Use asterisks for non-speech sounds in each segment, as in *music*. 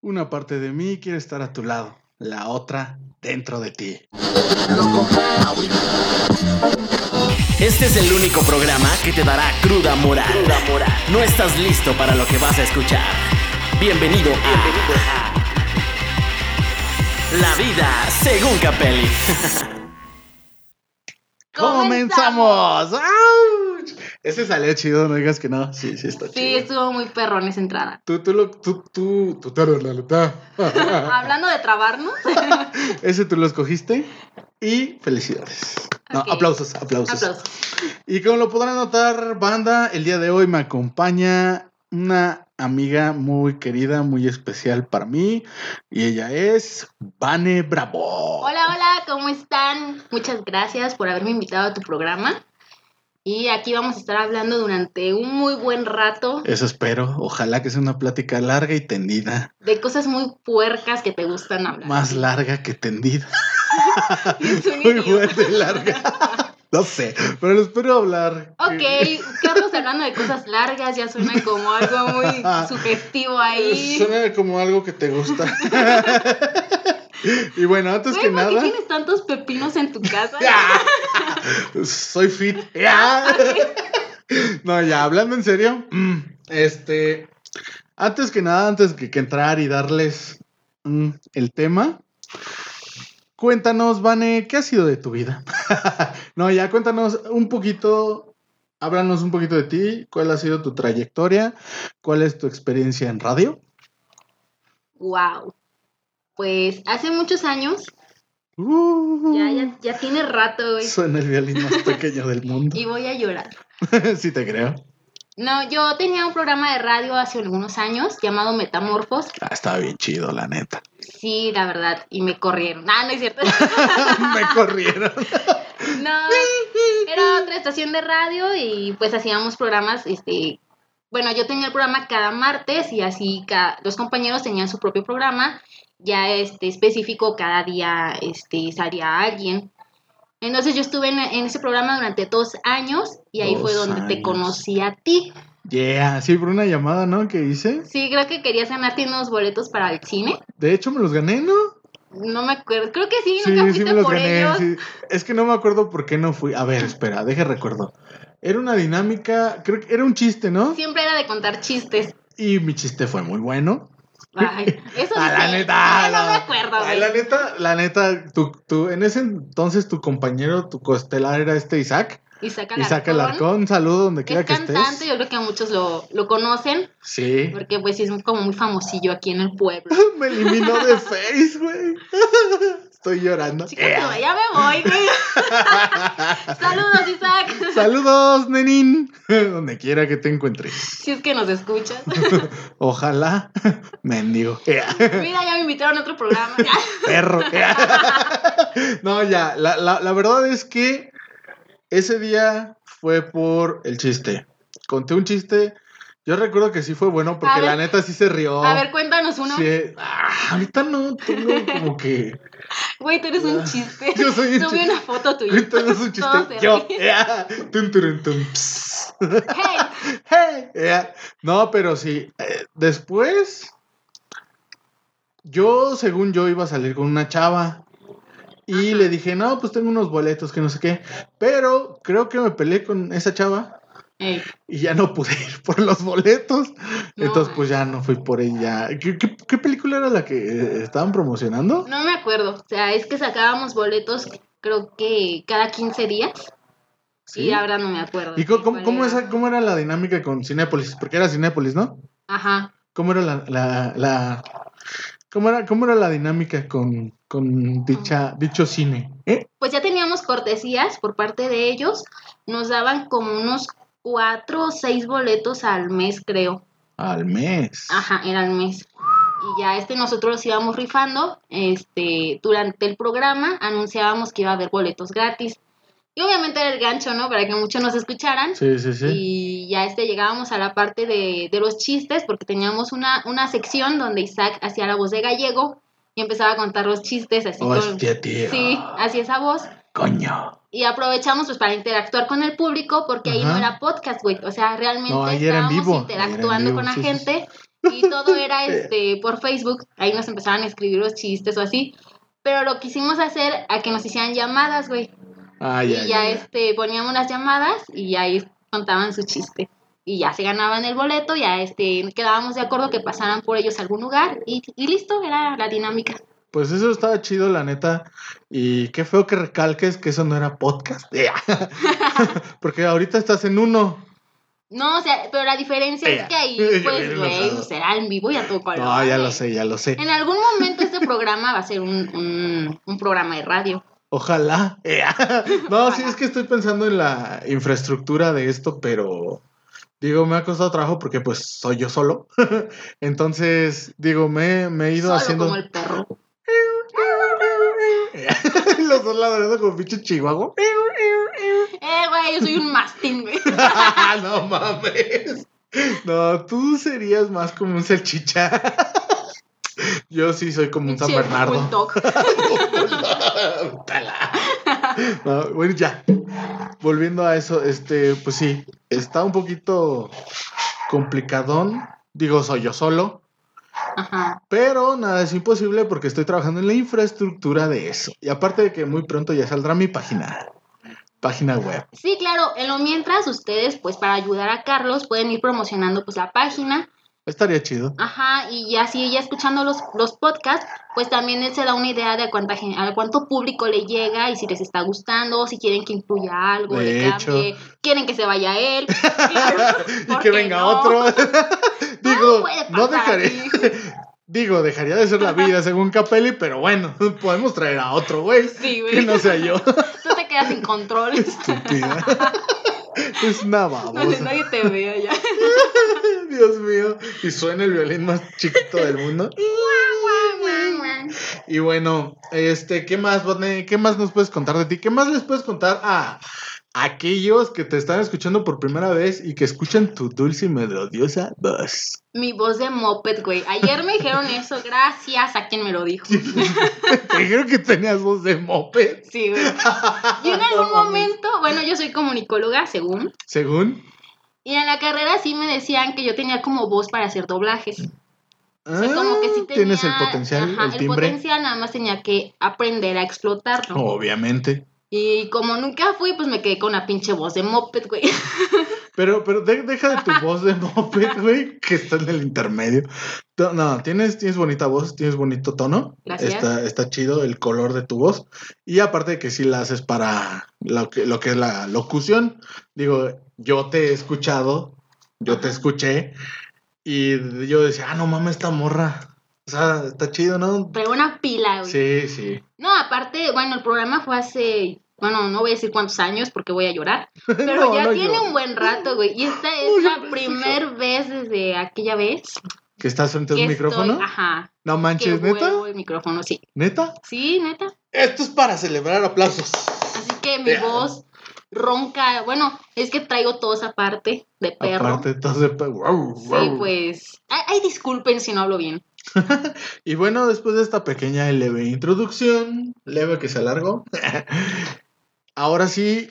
Una parte de mí quiere estar a tu lado, la otra dentro de ti. Este es el único programa que te dará cruda moral. No estás listo para lo que vas a escuchar. Bienvenido a La vida según Capelli. *laughs* ¡Comenzamos! ¡Auch! Ese salió chido, no digas que no. Sí, sí, está Sí, chido. estuvo muy perrón esa entrada. Tú, tú, lo, tú, tú, tú. *laughs* Hablando de trabarnos, *laughs* Ese tú lo escogiste y felicidades. No, Ok. aplausos, aplausos. aplausos. Y como lo podrán notar, banda, el día de hoy me acompaña una amiga muy querida, muy especial para mí. Y ella es Vane Bravo. Hola, hola, ¿cómo están? Muchas gracias por haberme invitado a tu programa. Y aquí vamos a estar hablando durante un muy buen rato Eso espero. Ojalá que sea una plática larga y tendida. de cosas muy puercas que te gustan hablar. Más larga que tendida. *laughs* Es un *laughs* Muy fuerte larga. *laughs* No sé, pero lo espero hablar. Ok, Carlos hablando de cosas largas ya suena como algo muy *laughs* sugestivo ahí. Suena como algo que te gusta. *laughs* y bueno, antes Güey, que ¿por qué nada. tienes tantos pepinos en tu casa? *laughs* Soy fit. No, ya, hablando en serio. mm, Este. Antes que nada, antes que, que entrar y darles mm, el tema. Cuéntanos, Vane, ¿qué ha sido de tu vida? *laughs* no, ya cuéntanos un poquito. Háblanos un poquito de ti. ¿Cuál ha sido tu trayectoria? ¿Cuál es tu experiencia en radio? Wow. Pues hace muchos años, Uh, ya, ya, ya tiene rato, güey. Suena el violín más *laughs* pequeño del mundo. Y voy a llorar. *laughs* sí, te creo. No, yo tenía un programa de radio hace algunos años llamado Metamorfos. Ah, estaba bien chido, la neta. Sí, la verdad, y me corrieron. Ah, no es cierto. *laughs* Me corrieron. *laughs* no, era otra estación de radio y pues hacíamos programas, este, bueno, yo tenía el programa cada martes y así ca- los compañeros tenían su propio programa, ya este específico cada día este salía alguien. Entonces yo estuve en, en ese programa durante dos años y ahí fue donde te conocí a ti. Yeah, sí, por una llamada, ¿no? Que hice. Sí, creo que querías ganarte unos boletos para el cine. De hecho, me los gané, ¿no? No me acuerdo. Creo que sí, Sí, nunca sí fuiste me los por gané. ellos. sí. Es que no me acuerdo por qué no fui. A ver, *laughs* espera, deje recuerdo. Era una dinámica, creo que era un chiste, ¿no? Siempre era de contar chistes. Y mi chiste fue muy bueno. Ay, eso sí. Ah, la neta, no me acuerdo, Ay, la neta, la neta, tú, tú, en ese entonces tu compañero, tu costelar era este Isaac. Isaac Isaac Alarcón. Alarcón, saludo donde quiera Es que cantante, estés. yo creo que a muchos lo, lo conocen, Sí. porque pues sí es como muy famosillo aquí en el pueblo. *laughs* Me eliminó de *laughs* Face, güey. *laughs* Estoy llorando. Chicos, no, ya me voy, güey. *laughs* Saludos, Isaac. Saludos, nenín. *laughs* Donde quiera que te encuentres. Si es que nos escuchas. *laughs* Ojalá. Mendigo. Mira, ya me invitaron a otro programa. Perro. No, ya. La, la- la verdad es que ese día fue por el chiste. Conté un chiste. Yo recuerdo que sí fue bueno porque A ver. la neta sí se rió. A ver, cuéntanos uno. Sí. Ah, ahorita no tengo como que. *laughs* Güey, tú eres un chiste. *laughs* Yo soy un Subí chiste. una foto tuya. Ahorita no es un *laughs* chiste. Yo. ríen. Tum, turum, tum, ps. Hey, Hey, yeah. No, pero sí. eh, después, yo, según yo, iba a salir con una chava. Y le dije, no, pues tengo unos boletos que no sé qué. Pero creo que me peleé con esa chava Ey, y ya no pude *laughs* ir por los boletos. No. Entonces, pues ya no fui por ella. ¿Qué, qué- qué película era la que eh, estaban promocionando? No me acuerdo. O sea, es que sacábamos boletos, creo que cada 15 días. Sí. Y ahora no me acuerdo. ¿Y cómo, cómo, era. esa- cómo era la dinámica con Cinépolis? Porque era Cinépolis, ¿no? Ajá. ¿Cómo era la, la, la- cómo era, cómo era la dinámica con, con dicha, dicho cine? ¿Eh? Pues ya teníamos cortesías por parte de ellos. Nos daban como unos cuatro o seis boletos al mes, creo. Al mes. Ajá, era al mes. Y ya este nosotros los íbamos rifando. Este, durante el programa anunciábamos que iba a haber boletos gratis. Y obviamente era el gancho, ¿no? Para que muchos nos escucharan. Sí, sí, sí. Y ya este llegábamos a la parte de, de los chistes, porque teníamos una, una sección donde Isaac hacía la voz de gallego y empezaba a contar los chistes así con. Hostia, tío. Sí, así esa voz. Coño. Y aprovechamos pues para interactuar con el público, porque ahí no era podcast, güey. O sea, realmente No, estábamos vivo, interactuando con la sí, gente Y todo era *laughs* este por Facebook. Ahí nos empezaban a escribir los chistes o así. Pero lo quisimos hacer a que nos hicieran llamadas, güey. Ah, Y ya, ya, ya, ya. este, poníamos las llamadas y ahí contaban su chiste. Y ya se ganaban el boleto, ya este, quedábamos de acuerdo que pasaran por ellos a algún lugar y, y listo, era la dinámica. Pues eso estaba chido, la neta. Y qué feo que recalques que eso no era podcast. *laughs* Porque ahorita estás en uno. No, o sea, pero la diferencia es que ahí, Yo *laughs* pues, güey, era en vivo y a todo color. No, ya lo sé, ya lo sé. En algún momento este programa va a ser un, un, un programa de radio. Ojalá. *laughs* No, sí, es que estoy pensando en la infraestructura de esto, pero digo, me ha costado trabajo porque pues soy yo solo. Entonces, digo, me, me he ido Solo haciendo... como el perro. Los dos ladrando como pinche chihuahua. Eh, güey, yo soy un mastín, güey. *laughs* no mames. No, tú serías más como un salchicha. Yo sí soy como un San Bernardo. No, bueno, ya. Volviendo a eso, este, pues sí, está un poquito complicadón. Digo, soy yo solo. Ajá. Pero nada es imposible porque estoy trabajando en la infraestructura de eso. Y aparte de que muy pronto ya saldrá mi página. Página web. Sí, claro, en lo mientras ustedes, pues para ayudar a Carlos, pueden ir promocionando pues la página. Estaría chido. Ajá, y así ya escuchando los, los podcasts, pues también él se da una idea de a, cuánta, a cuánto público le llega y si les está gustando, si quieren que incluya algo, De le hecho. cambie, quieren que se vaya él. *laughs* Y ¿por que venga no? otro. *laughs* *laughs* Digo, no dejaré. Digo, dejaría de ser la vida según Capelli, pero bueno, podemos traer a otro güey. Sí, Que güey. no sea yo. Tú te quedas sin control. Estúpida. Es una babosa. nadie te vea ya. Dios mío. Y suena el violín más chiquito del mundo. *laughs* Y bueno, este, ¿qué más, Botne? ¿Qué más nos puedes contar de ti? ¿Qué más les puedes contar a aquellos que te están escuchando por primera vez y que escuchan tu dulce y melodiosa voz? Mi voz de moped, güey. Ayer me dijeron *laughs* eso, gracias a quien me lo dijo. *laughs* Te dijeron que tenías voz de moped. Sí, güey. Yo en algún momento, bueno, yo soy comunicóloga, según. Según. Y en la carrera sí me decían que yo tenía como voz para hacer doblajes. O sea, Ah, como que sí tenía, tienes el potencial, ajá, el timbre. potencial, nada más tenía que aprender a explotarlo. Obviamente. Y como nunca fui, pues me quedé con una pinche voz de moped, güey. *laughs* Pero, pero de- deja de tu voz de moped, güey, que está en el intermedio. No, tienes, tienes bonita voz, tienes bonito tono. Gracias. Está, está chido el color de tu voz. Y aparte de que sí la haces para lo que, lo que es la locución. Digo, yo te he escuchado, yo te escuché. Y yo decía, ah, no mames, esta morra. O sea, está chido, ¿no? Pero una pila, güey. Sí, sí. No, aparte, bueno, el programa fue hace, bueno, no voy a decir cuántos años porque voy a llorar, *laughs* pero No, ya no tiene un buen rato, güey. Y esta *laughs* No es la llores, primer vez desde aquella vez ¿Que estás frente a un micrófono? estoy, ajá, No que manches, neta. el micrófono, sí. ¿Neta? Sí, neta. Esto es para celebrar aplausos. Así que mi voz ronca, bueno, es que traigo tos aparte de perro. Aparte, entonces, pues, wow, Sí, pues, ay, ay, disculpen si no hablo bien. *laughs* Y bueno, después de esta pequeña y leve introducción, leve que se alargó, *laughs* ahora sí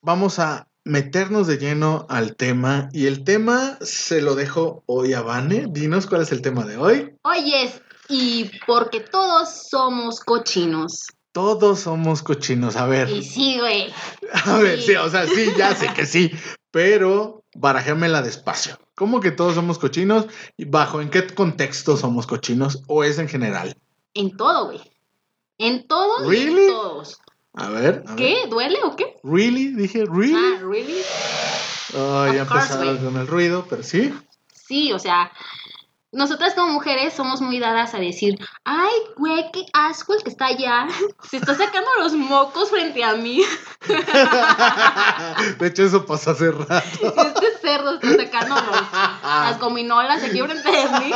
vamos a meternos de lleno al tema. Y el tema se lo dejo hoy a Vane. Dinos cuál es el tema de hoy. Oyes, y porque todos somos cochinos. Todos somos cochinos. A ver, Y sí, güey. *laughs* a ver, sí. sí, o sea, sí, ya sé que sí, pero barajémela despacio. ¿Cómo que todos somos cochinos? ¿Y bajo en qué contexto somos cochinos? ¿O es en general? En todo, güey. En todos y Really? en todos. A ver. a ver. ¿Qué? ¿Duele o qué? ¿Really? Dije, ¿really? Ah, ¿really? Oh, ya empezaron con el ruido, pero sí. Sí, o sea, nosotras como mujeres somos muy dadas a decir, ay, güey, qué asco el que está allá. Se está sacando los mocos frente a mí. *laughs* De hecho, eso pasó hace rato. *laughs* Este cerdo está sacando los- las gominolas aquí frente de mí.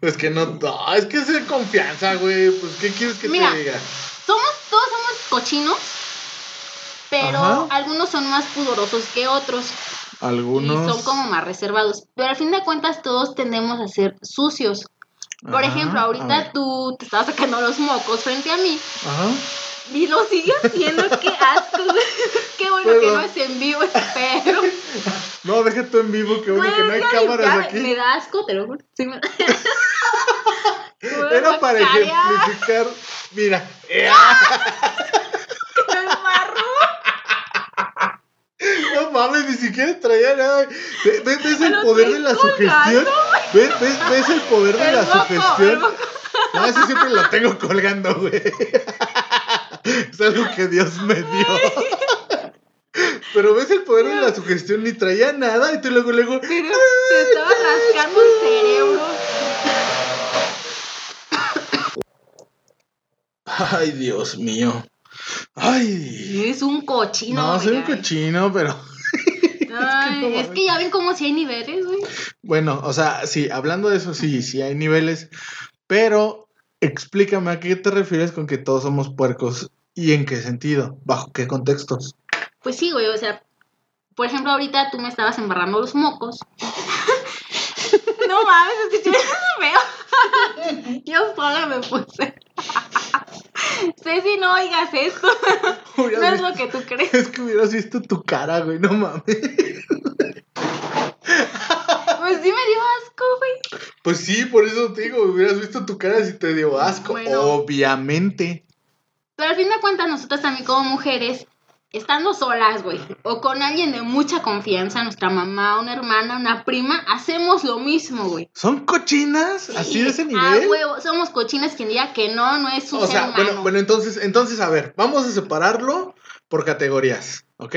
Es que no, no, es que es de confianza, güey. Pues, ¿qué quieres que Mira. te diga? Somos, todos somos cochinos, pero Ajá. algunos son más pudorosos que otros. Algunos. Y son como más reservados. Pero al fin de cuentas todos tendemos a ser sucios. Por Ajá, ejemplo, ahorita tú te estabas sacando los mocos frente a mí. Ajá. Y lo sigue haciendo, qué asco. *laughs* Qué bueno que no es en vivo, espero. *laughs* No, deja tú en vivo, que bueno que no hay cámaras aquí. Me da asco, te lo juro. Sí me. *laughs* Era para ejemplificar. Mira. Me embarró. *laughs* No mames, ni siquiera traía nada. Ve- ve- ¿Ves, el poder de la sugestión? ¿Ves, ves, ves el poder de la sugestión? No, ese siempre lo tengo colgando, güey. *laughs* Es algo que Dios me dio. Pero ves el poder de la sugestión, ni traía nada, y tú luego, luego. Pero se estaba rascando el cerebro. Ay, Dios mío. Ay. Es un cochino. No, soy un oiga. cochino, pero. *laughs* Ay, no es que ya ven cómo si hay niveles, güey. Bueno, o sea, sí, hablando de eso, sí, sí hay niveles. Pero explícame a qué te refieres con que todos somos puercos y en qué sentido, bajo qué contextos. Pues sí, güey, o sea, por ejemplo, ahorita tú me estabas embarrando los mocos. *laughs* no mames, escuché feo. Yo sola me *laughs* puse. Ceci, no oigas esto. *laughs* No es lo que tú crees. Es que hubieras visto tu cara, güey, no mames. Pues sí me dio asco, güey. Pues sí, por eso te digo, hubieras visto tu cara si te dio asco. Bueno. Obviamente. Pero al fin de cuentas, nosotras también como mujeres, estando solas, güey, o con alguien de mucha confianza, nuestra mamá, una hermana, una prima, hacemos lo mismo, güey. ¿Son cochinas? ¿Así Sí, de ese Ah, nivel? huevo, somos cochinas quien diga que no, no es un o ser sea, humano. bueno, bueno, entonces, entonces, a ver, vamos a separarlo por categorías, ¿ok?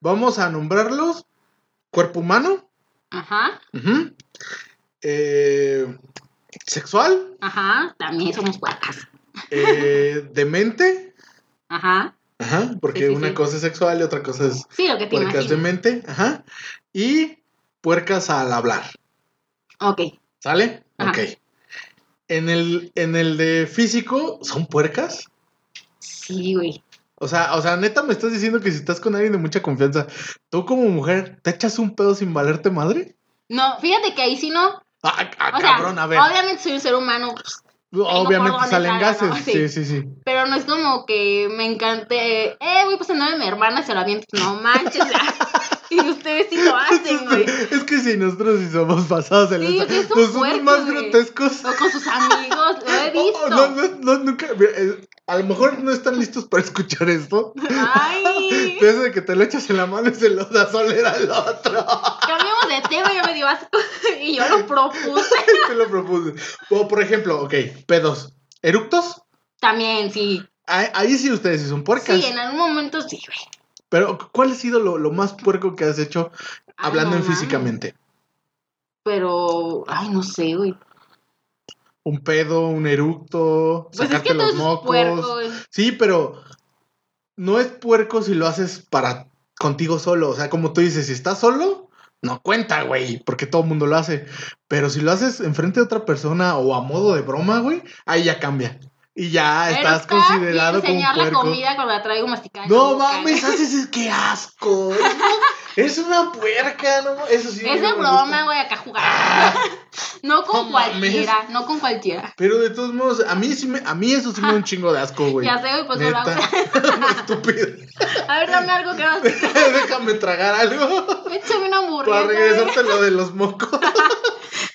Vamos a nombrarlos cuerpo humano, Ajá, eh, sexual, ajá, también somos puercas. eh, *laughs* demente, Ajá, ajá, porque Sí, sí, una sí. cosa es sexual y otra cosa es sí, lo que te puercas imaginas. demente, ajá, y puercas al hablar, Ok, ¿sale? Ajá. Ok. En el, en el de físico, ¿son puercas? sí, güey. O sea, o sea, neta me estás diciendo que si estás con alguien de mucha confianza, tú como mujer, ¿te echas un pedo sin valerte madre? No, fíjate que ahí sí no. Ah, ah, O sea, cabrón, a ver. obviamente soy un ser humano, pues, Obviamente por dónde salen gases. ¿no? Sí, Sí. sí, sí. pero no es como que me encante. Eh, güey, pues andaba mi hermana, se lo aviento. No manches, *laughs* Y ustedes sí lo hacen, güey. Es que si nosotros sí somos pasados en Sí, la ustedes son Nos somos puercos, más grotescos. O con sus amigos, lo he *laughs* Oh, visto. oh, no, no, no, nunca. mira, eh, a lo mejor no están listos para escuchar esto. Ay. *laughs* Desde de que te lo echas en la mano y se lo das a oler al otro. Cambiamos de tema, ya me dio asco. *laughs* Y yo lo propuse. Te lo propuse. O, por ejemplo, ok, pedos. ¿Eructos? También, sí. Ahí, ahí sí ustedes sí son puercas. Sí, en algún momento sí, güey. Pero, ¿cuál ha sido lo, lo más puerco que has hecho hablando en físicamente? Pero, ay, no sé, güey. Un pedo, un eructo, Pues es sacarte que todo los es mocos. puerco. Sí, pero no es puerco si lo haces para contigo solo. O sea, como tú dices, si estás solo, no cuenta, güey, porque todo el mundo lo hace. Pero si lo haces enfrente de otra persona o a modo de broma, güey, ahí ya cambia. Y ya estás está considerado como enseñar la comida cuando la traigo masticada. No mames, güey. haces es que asco. *laughs* Es una, puerca, no Eso sí. Es no de broma, güey, acá jugar. Ah, *laughs* no con no cualquiera, no con cualquiera. pero de todos modos, a mí sí me, a mí eso sí me da un *laughs* chingo de asco, güey. Ya sé, güey, pues no lo hago. Neta. Estúpido. A ver, dame algo que no Déjame tragar algo. Échame una hamburguesa. Para regresarte lo de los mocos.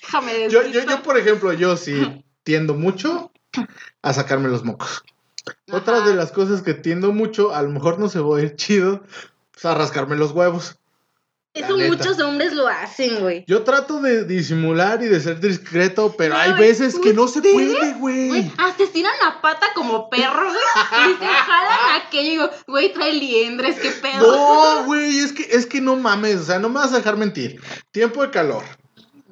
Déjame Yo, yo, despisto. yo, por ejemplo, yo sí tiendo mucho a sacarme los mocos. Ajá. de las cosas que tiendo mucho, a lo mejor no se va a ir chido, pues a rascarme los huevos. Eso muchos hombres lo hacen, güey. Yo trato de disimular y de ser discreto, pero hay Ay, veces que no se puede, Güey, güey. hasta estiran la pata como perros, güey. Y se jalan aquello y digo, güey, trae liendres, qué pedo. No, güey, es que, es que no mames, o sea, no me vas a dejar mentir. Tiempo de calor.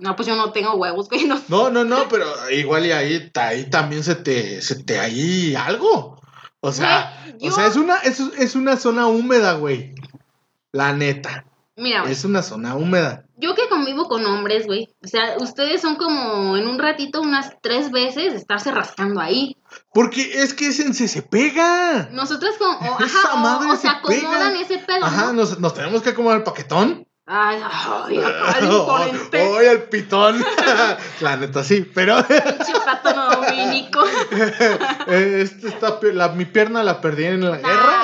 No, pues yo no tengo huevos, güey. No. No, no, no, pero igual y ahí, ahí también se te, se te ahí algo. O sea, Güey, o sea, es una, es, es una zona húmeda, güey. La neta. Mira, güey. Es una zona húmeda. Yo que convivo con hombres, güey. O sea, ustedes son como en un ratito unas tres veces estarse rascando ahí. Porque es que ese se, se pega. Nosotras como, o, Esa ajá, o- madre o, se se acomodan pega. ese pedo, Ajá, ¿no? nos, nos tenemos que acomodar el paquetón. Ay, ay, acá *laughs* el. Hoy pitón. *laughs* La neta sí, pero Pinche pato no dominico. *laughs* eh, este está la- mi pierna la perdí en la guerra.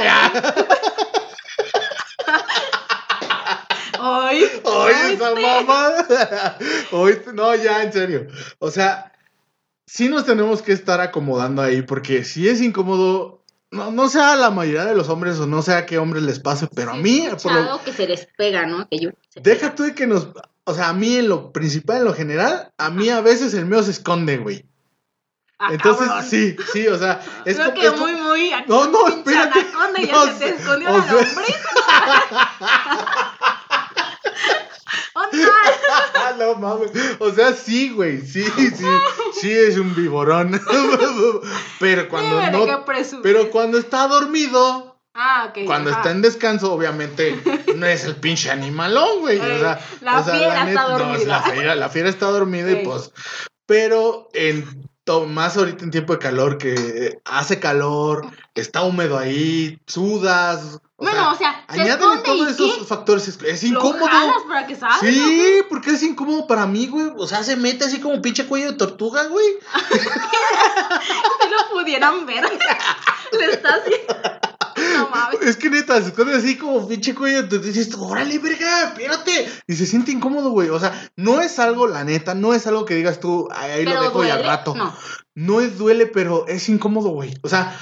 Ay, Oye, ay, esa mamada. Oye, no, ya, en serio. O sea, sí nos tenemos que estar acomodando ahí, porque si es incómodo, no, no sea la mayoría de los hombres o no sea a qué hombres les pase, pero a mí, por lo- que se les pega, ¿no? Que yo. se deja tú de que nos. O sea, a mí en lo principal, en lo general, a mí a veces el mío se esconde, güey. Ah, Entonces, cabrón. sí, sí, o sea, *laughs* es Creo como. que es muy, muy. No, no, espérate. anaconda y ya No, se te escondió o la sea- lombriz. *laughs* Ah, no mames. O sea, sí, güey. Sí, sí. Sí es un viborón. *laughs* Pero cuando no. Pero cuando está dormido, Ah, ok. cuando ajá. está en descanso, obviamente no es el pinche animalón, güey. O sea, La o sea, fiera está no, dormida. la, fiera, la fiera está dormida y pues. Pero en más ahorita en tiempo de calor, que hace calor, está húmedo ahí, sudas. O Bueno, sea, o sea, esconde todos esos ¿qué? factores. Es, es ¿Lo incómodo. jalas para que salga? Sí, porque es incómodo para mí, güey. O sea, se mete así como pinche cuello de tortuga, güey. *laughs* Si lo pudieran ver. *laughs* Le está haciendo. No mames. Es que neta, se esconde así como pinche cuello tortuga. Dices, órale, verga, espérate. Y se siente incómodo, güey. O sea, no es algo, la neta, no es algo que digas tú, "Ay, ahí lo dejo y al rato. No. No es duele, pero es incómodo, güey. O sea,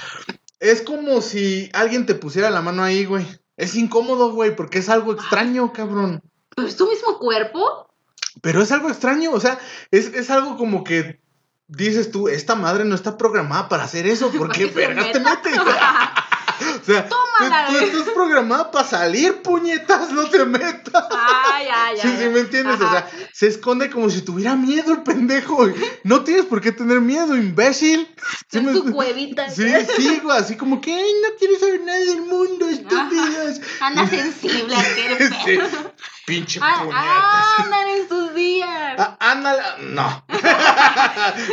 es como si alguien te pusiera la mano ahí, güey. Es incómodo, güey, porque es algo extraño, cabrón. Pero es tu mismo cuerpo. Pero es algo extraño, o sea, es, es algo como que dices tú, esta madre no está programada para hacer eso, ¿por qué Porque se vergas te metes? *laughs* o sea, tú, Tómala, tú estás programada para salir, puñetas, no te metas. Ah, ya, ya. Sí, ya. sí, ¿me entiendes? O sea, se esconde como si tuviera miedo el pendejo. No tienes por qué tener miedo, imbécil. *laughs* Sí, en me- tu cuevita. sí, sí, güey, así como que, ay, no quieres saber nada del mundo, estúpidos. *laughs* Anda sensible *laughs* Sí, pinche Ah, puñetas. ah, andan en sus días. Ah, ándale, no.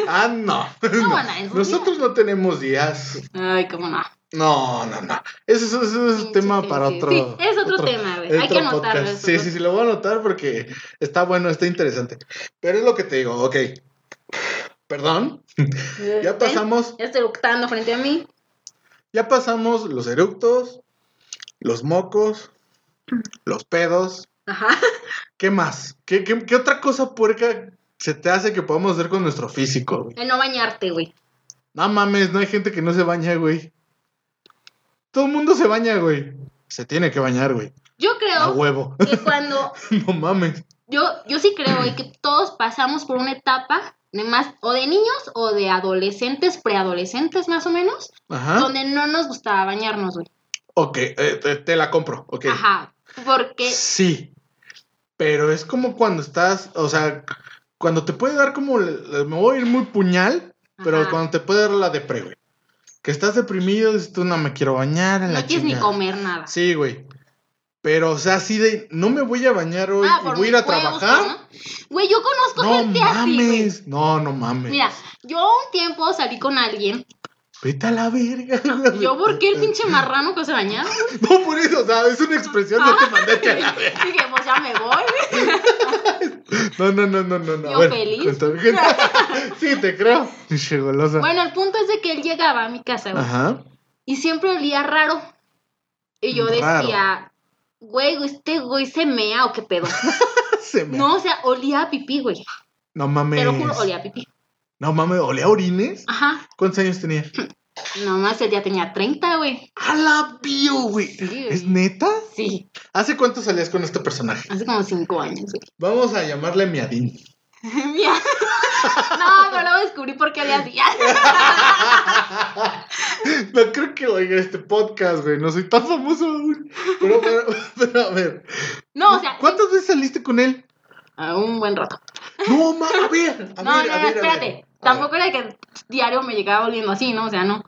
ah, no. ¿Cómo sus Nosotros no tenemos días. Ay, cómo no. No, no, no. Ese, es- ese es un tema para otro. Sí, es otro tema, güey. Hay que anotarlo, Sí, sí, sí, lo voy a anotar porque está bueno, está interesante. Pero es lo que te digo, ok. Perdón. *laughs* Ya pasamos, Ya estoy eructando frente a mí. ya pasamos los eructos, los mocos, los pedos. Ajá. ¿Qué más? ¿Qué, qué, qué otra cosa puerca se te hace que podamos hacer con nuestro físico, güey? El no bañarte, güey. No mames, no hay gente que no se baña, güey. Todo el mundo se baña, güey. Se tiene que bañar, güey. Yo A creo huevo. que cuando. *laughs* no mames. Yo, yo sí creo, güey, que todos pasamos por una etapa de más. O de niños o de adolescentes, preadolescentes más o menos. Ajá. Donde no nos gustaba bañarnos, güey. Ok, eh, te, te la compro. Ok. Ajá. Porque. Sí. Pero es como cuando estás, o sea, cuando te puede dar como, me voy a ir muy puñal, pero Ajá. cuando te puede dar la depre, güey. Que estás deprimido, dices tú no me quiero bañar. en la No quieres ni chingada". comer nada. Sí, güey. Pero, o sea, así de, no me voy a bañar hoy Ah, y voy a ir a trabajar. ¿no? Güey, yo conozco No gente así, güey. mames. No, no mames. Mira, yo un tiempo salí con alguien. Vete a la verga. Yo, ¿por qué el pinche marrano que se bañaba? *laughs* No, por eso, o sea, es una expresión, no te mandé a la verga. Dije, pues ya me voy, güey. *laughs* No, no, no, no, no. no. Yo ver, feliz. *laughs* sí, te creo. Golosa. Bueno, el punto es de que él llegaba a mi casa, güey. Ajá. Y siempre olía raro. Y yo Raro. decía, güey, este güey se mea o qué pedo. *laughs* Se me... No, o sea, olía a pipí, güey. No mames. Te lo juro, olía a pipí. No mames, ¿olía a orines? Ajá. ¿Cuántos años tenía? *clears throat* Nomás el día tenía 30, güey. ¡A la bio, güey! Sí. ¿Es neta? Sí, ¿Hace cuánto salías con este personaje? hace como 5 años, güey. Vamos a llamarle Miadín. *laughs* Mira. No, pero luego descubrí por qué olía así. *laughs* No creo que oiga este podcast, güey. No soy tan famoso aún. Pero, pero, *laughs* pero, a ver. No, o sea, ¿Cuántas veces saliste con él? a un buen rato. No, ma, a ver. A No, ver, no, a espérate. ver. Tampoco era que diario me llegaba oliendo así, ¿no? O sea, no.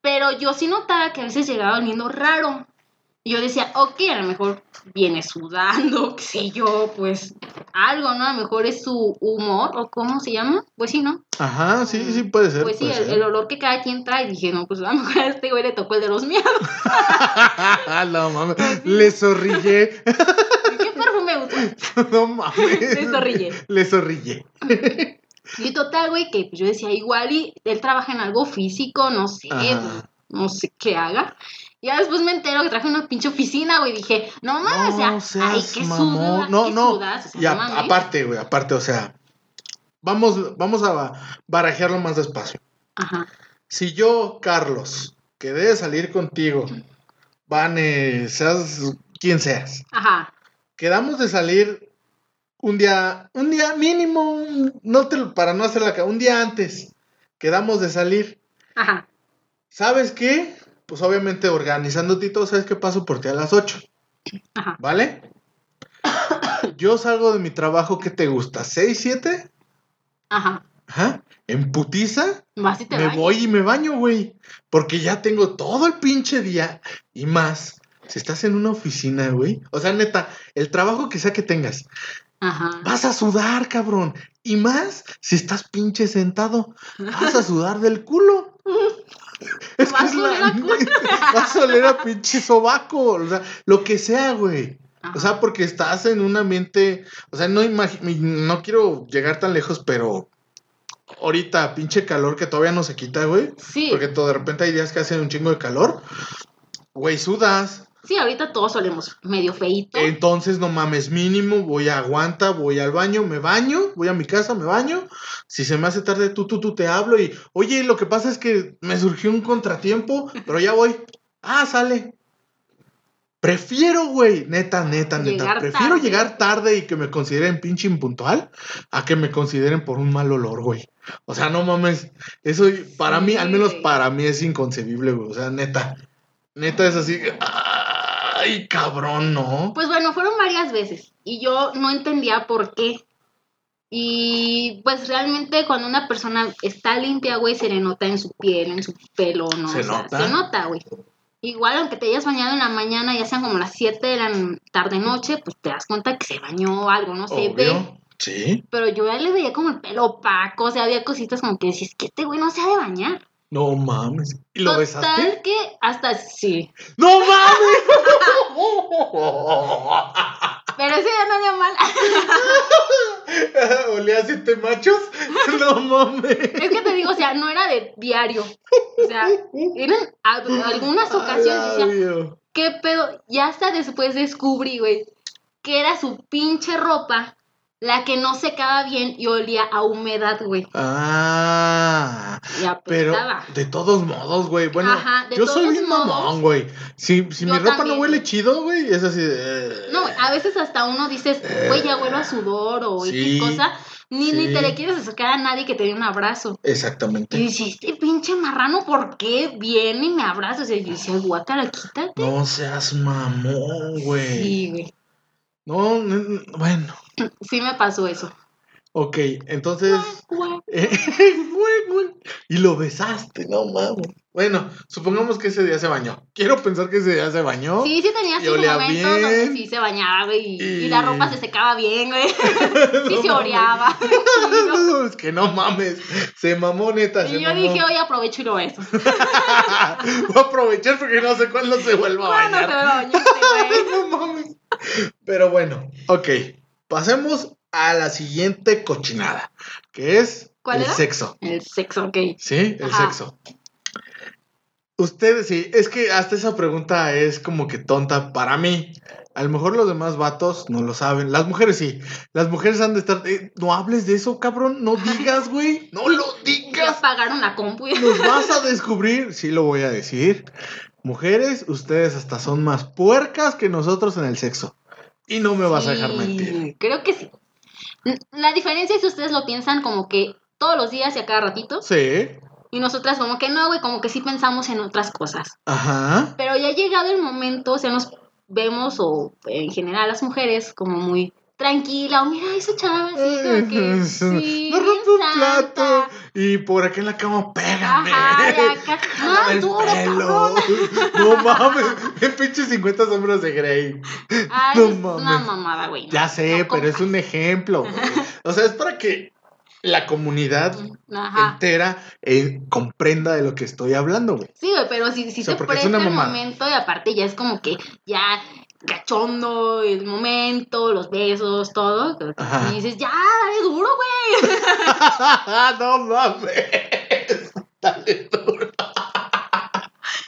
Pero yo sí notaba que a veces llegaba oliendo raro. Y yo decía, ok, a lo mejor viene sudando, *laughs* qué sé yo, pues algo, ¿no? A lo mejor es su humor, o cómo se llama. Pues sí, ¿no? Ajá, sí, sí puede ser. Pues sí, el, el olor que cada quien trae. Dije, no, pues a lo mejor a este güey le tocó el de los miedos. *laughs* no mames. Le zorrillé. ¿Qué perfume usa? *laughs* no mames. Le zorrillé. Le zorrillé. Y total, güey, que yo decía, igual y él trabaja en algo físico, no sé, Ajá. no sé qué haga. Ya después me entero que traje una pinche oficina, güey, dije, no mames, No o sea, ay, qué sudas, No, qué no. sudas, o sea, Y a- no mames. aparte, güey, aparte, o sea, vamos, vamos a barajearlo más despacio. Ajá, Si yo, Carlos, quedé de salir contigo, Vane, seas quien seas, ajá, quedamos de salir un día, un día mínimo, no te, para no hacer la un día antes, quedamos de salir. ajá, ¿Sabes qué? Pues obviamente organizándote y todo, ¿sabes qué paso por ti a las 8? ajá, ¿Vale? Yo salgo de mi trabajo, ¿qué te gusta? ¿6, 7? ajá. Ajá. En putiza, Vas y te me voy y me baño, güey. Porque ya tengo todo el pinche día y más. Si estás en una oficina, güey. O sea, neta, el trabajo que sea que tengas, Ajá. vas a sudar, cabrón. Y más si estás pinche sentado, vas a sudar del culo. *laughs* Es que Vas es la. *laughs* Vas a oler a pinche sobaco. O sea, lo que sea, güey. Ajá. O sea, porque estás en un ambiente. O sea, no no quiero llegar tan lejos, pero ahorita, pinche calor que todavía no se quita, güey. sí, Porque todo, de repente hay días que hacen un chingo de calor. Güey, sudas. Sí, ahorita todos solemos medio feíto. Entonces, no mames, mínimo, voy a aguanta, voy al baño, me baño, voy a mi casa, me baño. Si se me hace tarde, tú, tú, tú te hablo y, oye, lo que pasa es que me surgió un contratiempo, pero ya voy. Ah, sale. Prefiero, güey, neta, neta, neta. Llegar prefiero tarde. llegar tarde y que me consideren pinche impuntual a que me consideren por un mal olor, güey. O sea, no mames. Eso para Sí, mí, al menos para mí es inconcebible, güey. O sea, neta. Neta es así. Ay, cabrón, ¿no? Pues bueno, fueron varias veces y yo no entendía por qué. Y pues realmente cuando una persona está limpia, güey, se le nota en su piel, en su pelo, ¿no? ¿Se O sea, nota? Se nota, güey. Igual aunque te hayas bañado en la mañana, ya sean como las 7 de la tarde noche, pues te das cuenta que se bañó algo, no se ve. Sí. Pero yo ya le veía como el pelo opaco, o sea, había cositas como que decís que este güey no se ha de bañar. No mames. ¿Y lo Total besaste? que hasta sí. ¡No mames! *laughs* Pero ese ya no había mal. *laughs* ¿Olía a siete machos? No mames. Es que te digo, o sea, no era de diario. O sea, eran a- algunas ocasiones decía, Labio. ¿qué pedo? Ya hasta después descubrí, güey, que era su pinche ropa la que no secaba bien y olía a humedad, güey. Ah. Y Pero de todos modos, güey. Bueno, Ajá, de yo soy bien modos. mamón, güey. Si, si mi ropa no huele chido, güey, es así de. No, a veces hasta uno dices, güey, ya huelo a sudor o Sí, X cosa. Ni, ni te le quieres acercar a nadie que te dé un abrazo. Y Exactamente. dices, este pinche marrano, ¿por qué viene y me abraza? O sea, yo decía, guácala, quítate. No seas mamón, güey. Sí, güey. No, bueno. *clears throat* Sí me pasó eso. Ok, entonces. *laughs* Eh, y lo besaste, no mames. Bueno, supongamos que ese día se bañó. Quiero pensar que ese día se bañó. Sí, sí tenía sus momentos donde bien. sí se bañaba, güey, y, Y- y la ropa se secaba bien, güey. *laughs* sí *laughs* se oreaba. No, es que no mames. Se mamó, neta. se y yo mamó. dije, oye, aprovecho y lo beso. Voy a aprovechar porque no sé cuándo se vuelva a bañar. se me bañó este güey. no mames. Pero bueno, ok. Pasemos a la siguiente cochinada, que es ¿Cuál el era? sexo. El sexo, ok. ¿Sí? El Ajá. sexo. Ustedes, sí, es que hasta esa pregunta es como que tonta para mí. A lo mejor los demás vatos no lo saben. Las mujeres sí. Las mujeres han de estar. eh, no hables de eso, cabrón. No digas, güey. No lo *laughs* Ya digas. pagaron la compu. Nos *laughs* vas a descubrir. Sí, lo voy a decir. Mujeres, ustedes hasta son más puercas que nosotros en el sexo. Y no me vas a dejar Sí, mentir. Creo que sí. La diferencia es que ustedes lo piensan como que todos los días y a cada ratito. Sí. Y nosotras como que no, güey, como que sí pensamos en otras cosas. Ajá. Pero ya ha llegado el momento, o sea, nos vemos, o en general las mujeres, como muy tranquila, o mira esa chava, así *laughs* que, sí, no rompe un santa. plato. Y por acá en la cama, pégame. Ajá, acá, *laughs* más duro, pelo. *laughs* No mames, en pinches 50 sombras de Grey. Ay, No es una mames. mamada, güey. Ya sé, No pero es un ejemplo. güey. O sea, es para que la comunidad Ajá. entera eh, comprenda de lo que estoy hablando, güey. Sí, güey, pero si, si O sea, es presta el momento y aparte ya es como que ya cachondo el momento, los besos, todo. Ajá. Y dices, ya, dale duro, güey. *laughs* no mames. *laughs* Dale duro. *laughs*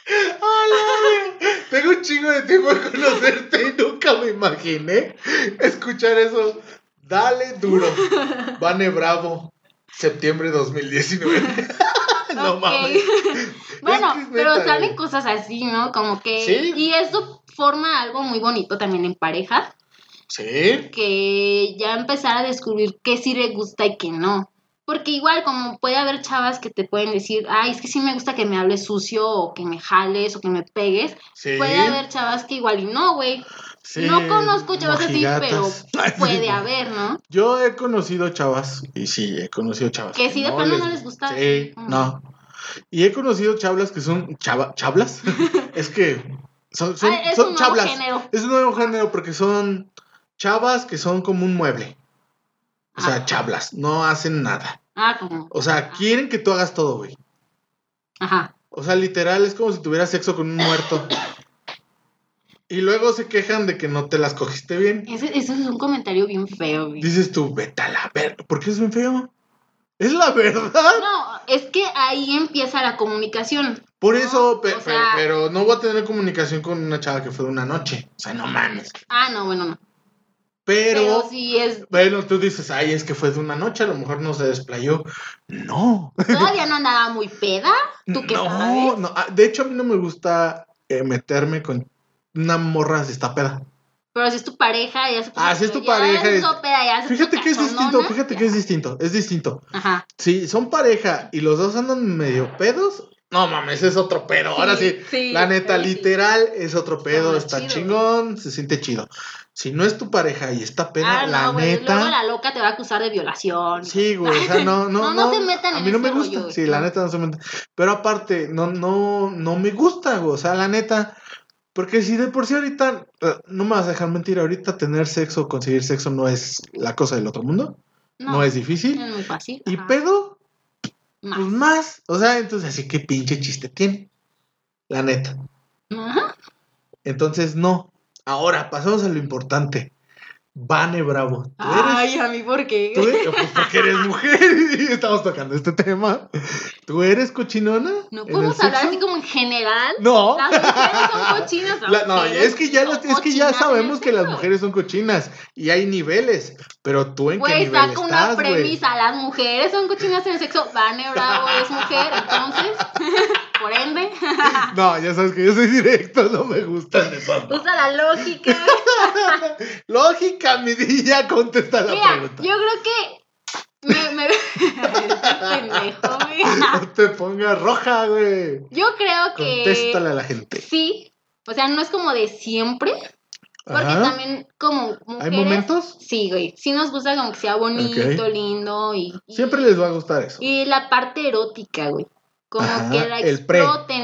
Ay, Tengo un chingo de tiempo de conocerte y nunca me imaginé escuchar eso. Dale duro. Vane Bravo, septiembre 2019. *laughs* no mames. *laughs* bueno, Es que es pero neta, salen güey. cosas así, ¿no? Como que... Sí. Y eso forma algo muy bonito también en pareja, Sí. que ya empezar a descubrir qué sí le gusta y qué no. Porque igual como puede haber chavas que te pueden decir, ay, es que sí me gusta que me hables sucio o que me jales o que me pegues. Sí. Puede haber chavas que igual y no, güey. Sí, no conozco chavas así, pero *laughs* puede haber, ¿no? Yo he conocido chavas, y sí, he conocido chavas. Que sí, de plano no les gusta. Sí, Mm. no. Y he conocido chavlas que son chava, chablas. *laughs* es que son, son, Ah, es son un nuevo chablas. género. Es un nuevo género porque son chavas que son como un mueble. O sea, Ah. chablas, no hacen nada. Ah, como. O sea, quieren que tú hagas todo, güey. Ajá. O sea, literal es como si tuvieras sexo con un muerto. Y luego se quejan de que no te las cogiste bien. Ese, ese es un comentario bien feo, güey. Dices tú, vete a la verga. ¿Por qué es bien feo? Es la verdad. No, es que ahí empieza la comunicación. Por No, eso, pe- o pe- sea- pero no voy a tener comunicación con una chava que fue de una noche. O sea, no mames. Ah, no, bueno, no. Pero, Pero sí es. bueno, tú dices, ay, es que fue de una noche, a lo mejor no se desplayó. No. Todavía no andaba muy peda. ¿Tú qué no, sabes? no. Ah, De hecho, a mí no me gusta eh, meterme con una morra si está peda. Pero si es tu pareja, ya se puso- Ah, si es tu pareja, se es- puso peda, ya se puso Fíjate que es distinto, fíjate ya. que es distinto, es distinto. Ajá. Si son pareja y los dos andan medio pedos, no mames, es otro pedo. Ahora sí, sí, la neta, sí. literal, es otro pedo, está chido. chingón, se siente chido. Si no es tu pareja y está peda, Ah, la no, güey. neta. Luego la loca te va a acusar de violación. Sí, güey, o sea, no, *laughs* no, No, no se metan a en mí no ese me gusta, rollo, sí, la neta no se metan. Pero aparte, no, no, no me gusta, güey, o sea, la neta, porque si de por sí ahorita, eh, no me vas a dejar mentir, ahorita tener sexo, conseguir sexo no es la cosa del otro mundo, no, es difícil. Es muy fácil. Y ajá. pedo, Más. pues más, o sea, entonces así que pinche chiste tiene, la neta. Ajá. Entonces, no. Ahora, pasamos a lo importante. Vane Bravo. ¿Tú eres Ay, a mí, ¿por qué? Tú eres- pues porque eres mujer *laughs* y estamos tocando este tema. ¿Tú eres cochinona? No podemos hablar sexo? así como en general. No. Las mujeres son cochinas. La- no, es que ya, las- es que ya sabemos que las mujeres son cochinas y hay niveles, pero tú en qué Güey, nivel saca una estás, premisa. Las mujeres son cochinas en el sexo. Vane Bravo es mujer, entonces, *laughs* por ende, *laughs* No, ya sabes que yo soy directo, no me gustan esas. usa la lógica. *laughs* Lógica, mi ya contesta la Mira, pregunta. yo creo que me, me... *laughs* Pendejo. No te pongas roja, güey. Yo creo que Contéstale a la gente. sí. O sea, no es como de siempre, porque Ajá. también como mujeres... ¿Hay momentos? Sí, güey. Sí nos gusta como que sea bonito, lindo y... y- Siempre les va a gustar eso. Y la parte erótica, güey. Como Ajá, que la el pre.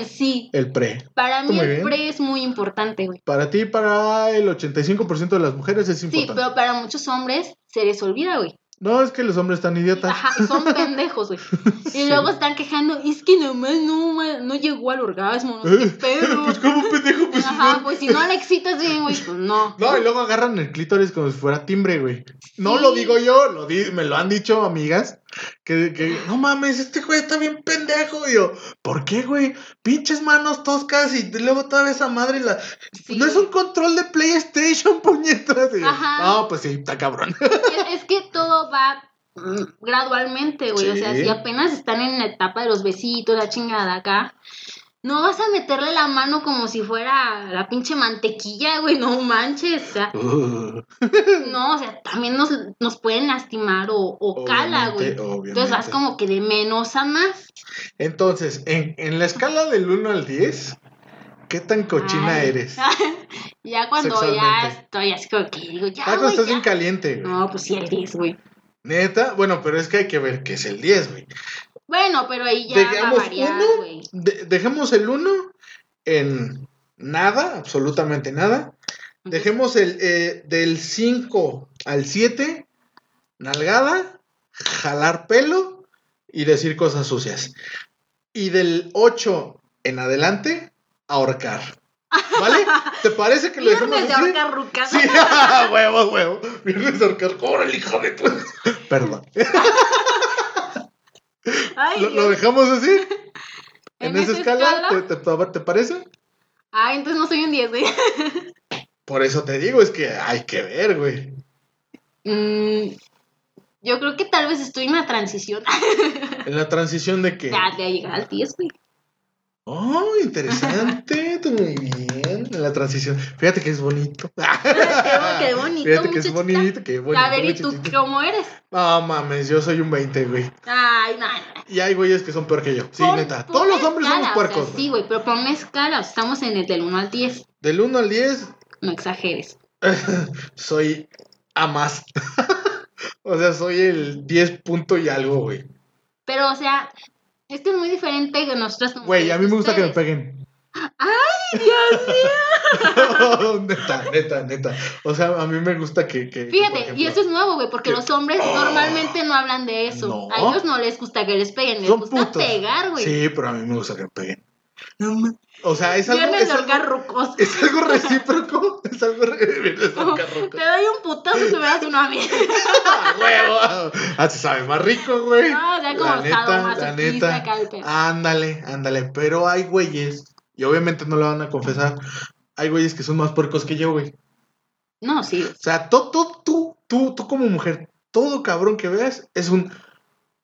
sí. El pre. Para mí el bien. pre es muy importante, güey. Para ti, para el 85% de las mujeres es Sí, importante. pero para muchos hombres se les olvida, güey. No, es que los hombres están idiotas. Ajá, son *laughs* pendejos, güey. Y Sí. luego están quejando, es que nomás no, no llegó al orgasmo, no sé qué pedo. pues como pendejo, pues Ajá, pues si no la excitas bien, güey, pues no. No, y luego agarran el clítoris como si fuera timbre, güey. No Sí. lo digo yo, lo di- me lo han dicho amigas. Que, que, no mames, este güey está bien pendejo. Y yo, ¿por qué, güey? Pinches manos toscas y luego todavía esa madre la. Sí. No es un control de PlayStation, *laughs* puñetas. Y. No, pues sí, está cabrón. Es, es que todo va gradualmente, güey. O sea, si apenas están en la etapa de los besitos, la chingada acá. No vas a meterle la mano como si fuera la pinche mantequilla, güey, no manches. O sea, Uh, *laughs* no, o sea, también nos, nos pueden lastimar o, o cala, güey. obviamente. Entonces vas como que de menos a más. Entonces, en, en la escala del 1 al 10, ¿qué tan cochina Ay. eres? *laughs* ya cuando ya estoy así como que digo, ya, Ah, cuando estás bien caliente, güey. No, pues sí, el 10, güey. Neta, bueno, pero es que hay que ver qué es el 10, güey. Bueno, pero ahí ya Dejamos va a variar, uno. De- dejemos el 1 en nada, absolutamente nada. Dejemos el eh, del 5 al 7, nalgada, jalar pelo y decir cosas sucias. Y del 8 en adelante, ahorcar. ¿Vale? ¿Te parece que lo dejemos Viernes de ahorcar rucas. Sí, *laughs* huevo, huevo. Viernes de ahorcar. ¡Órale, hijo de tu! Perdón. *laughs* Ay, ¿Lo, dejamos así? *laughs* ¿En ¿En, esa esa escala? escala? ¿Te, te- te parece? Ay, entonces no soy un 10, güey. *laughs* Por eso te digo, es que hay que ver, güey. Mm, yo creo que tal vez estoy en una transición. *laughs* En la transición de que. Ya, de llegar al 10, güey. Oh, interesante, muy bien. En la transición. Fíjate que es bonito. *laughs* qué bonito, Fíjate que es bonito, qué bonito. a ver, ¿y tú cómo eres? No mames, yo soy un 20, güey. Ay, no. Y hay güeyes que son peor que yo. Sí, Pon- neta. Todos los hombres somos escala, o sea, puercos. sí, güey, pero pon una escala. o sea, estamos en el del 1 al 10. Del 1 al 10, No exageres. *laughs* soy a más. *laughs* o sea, soy el 10 punto y algo, güey. Pero, o sea, es que es muy diferente que nosotros. como Güey, a mí me gusta que me ustedes. peguen. ¡Ay, Dios mío! *laughs* neta, neta, neta. O sea, a mí me gusta que. que- Fíjate, ejemplo, y eso es nuevo, güey, porque que- los hombres normalmente no hablan de eso. No. A ellos no les gusta que les peguen, les Son gusta putos. pegar, güey. Sí, pero a mí me gusta que me peguen. O sea, es algo. Es algo, *laughs* es algo recíproco. Es algo recíproco. *laughs* Te doy un putazo si me das uno a mí. ¡Huevo! Así sabe más rico, güey. No, o sea, como La neta, la neta. Ándale, ándale. Pero hay güeyes, y obviamente no lo van a confesar. Hay güeyes que son más puercos que yo, güey. No, sí. O sea, tú, tú, tú, tú, tú como mujer, todo cabrón que veas es un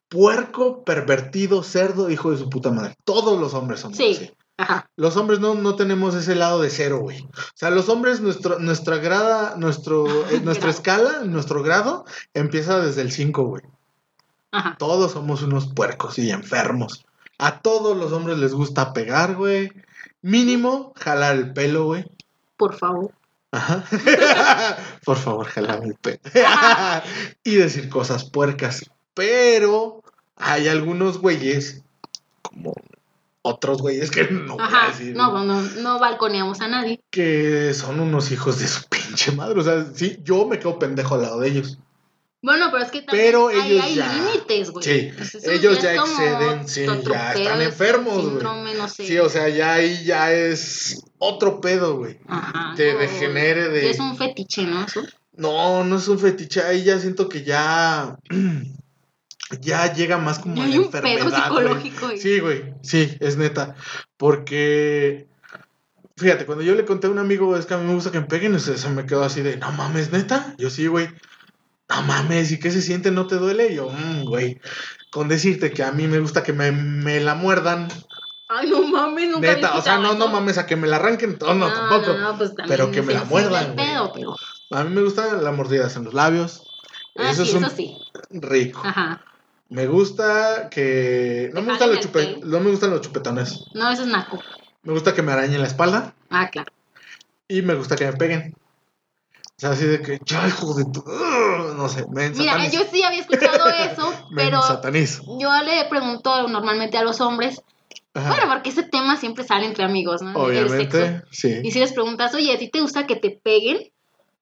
puerco, pervertido, cerdo, hijo de su puta madre. Todos los hombres somos Sí. así. Ajá. Los hombres no, no tenemos ese lado de cero, güey. O sea, los hombres, nuestro, nuestra grada, nuestro, *laughs* eh, nuestra escala, nuestro grado, empieza desde el 5, güey. Ajá. Todos somos unos puercos y enfermos. A todos los hombres les gusta pegar, güey. Mínimo, jalar el pelo, güey. Por favor. Ajá. *laughs* Por favor, jalame el pelo. *laughs* y decir cosas puercas. Pero hay algunos güeyes, como otros güeyes que no voy a Ajá. decir, No, no, no balconeamos a nadie. que son unos hijos de su pinche madre. O sea, sí, yo me quedo pendejo al lado de ellos. Bueno, pero es que también Pero hay, ellos hay ya- límites, güey. Sí, ellos ya exceden, sí, ya están es enfermos, güey. no sé. Sí, o sea, ya ahí ya es otro pedo, güey. Ajá, te no, degenere de- Es un fetiche, ¿no? Eso. No, no es un fetiche, ahí ya siento que ya. *clears throat* Ya llega más como Ya a hay la un pedo enfermedad, psicológico. güey. Sí, güey, sí, es neta. Porque. Fíjate, cuando yo le conté a un amigo, es que a mí me gusta que me peguen, se, se me quedó así de, no mames, neta. Yo sí, güey. No mames, ¿y qué se siente? ¿No te duele? Y yo, mmm, güey. Con decirte que a mí me gusta que me, me la muerdan. Ay, no mames, nunca Neta, o sea, no, no mames a que me la arranquen. No, no, tampoco. No, pues Pero que me la muerdan, pedo, pero... A mí me gustan las mordidas en los labios. Ah, eso sí, es un eso sí. rico. Ajá. Me gusta que. No ¿Te me, gustan los chupe- no me gustan los chupetones. No, eso es naco. Me gusta que me arañen la espalda. Ah, claro. Y me gusta que me peguen. O sea, así de que. Ya, hijo de tu. No sé, me Mira, yo sí había escuchado *laughs* eso, pero ensatanizo. yo le pregunto normalmente a los hombres, Ajá. bueno, porque ese tema siempre sale entre amigos, ¿no? El Obviamente, sexo. sí. Y si les preguntas, oye, ¿a ti te gusta que te peguen?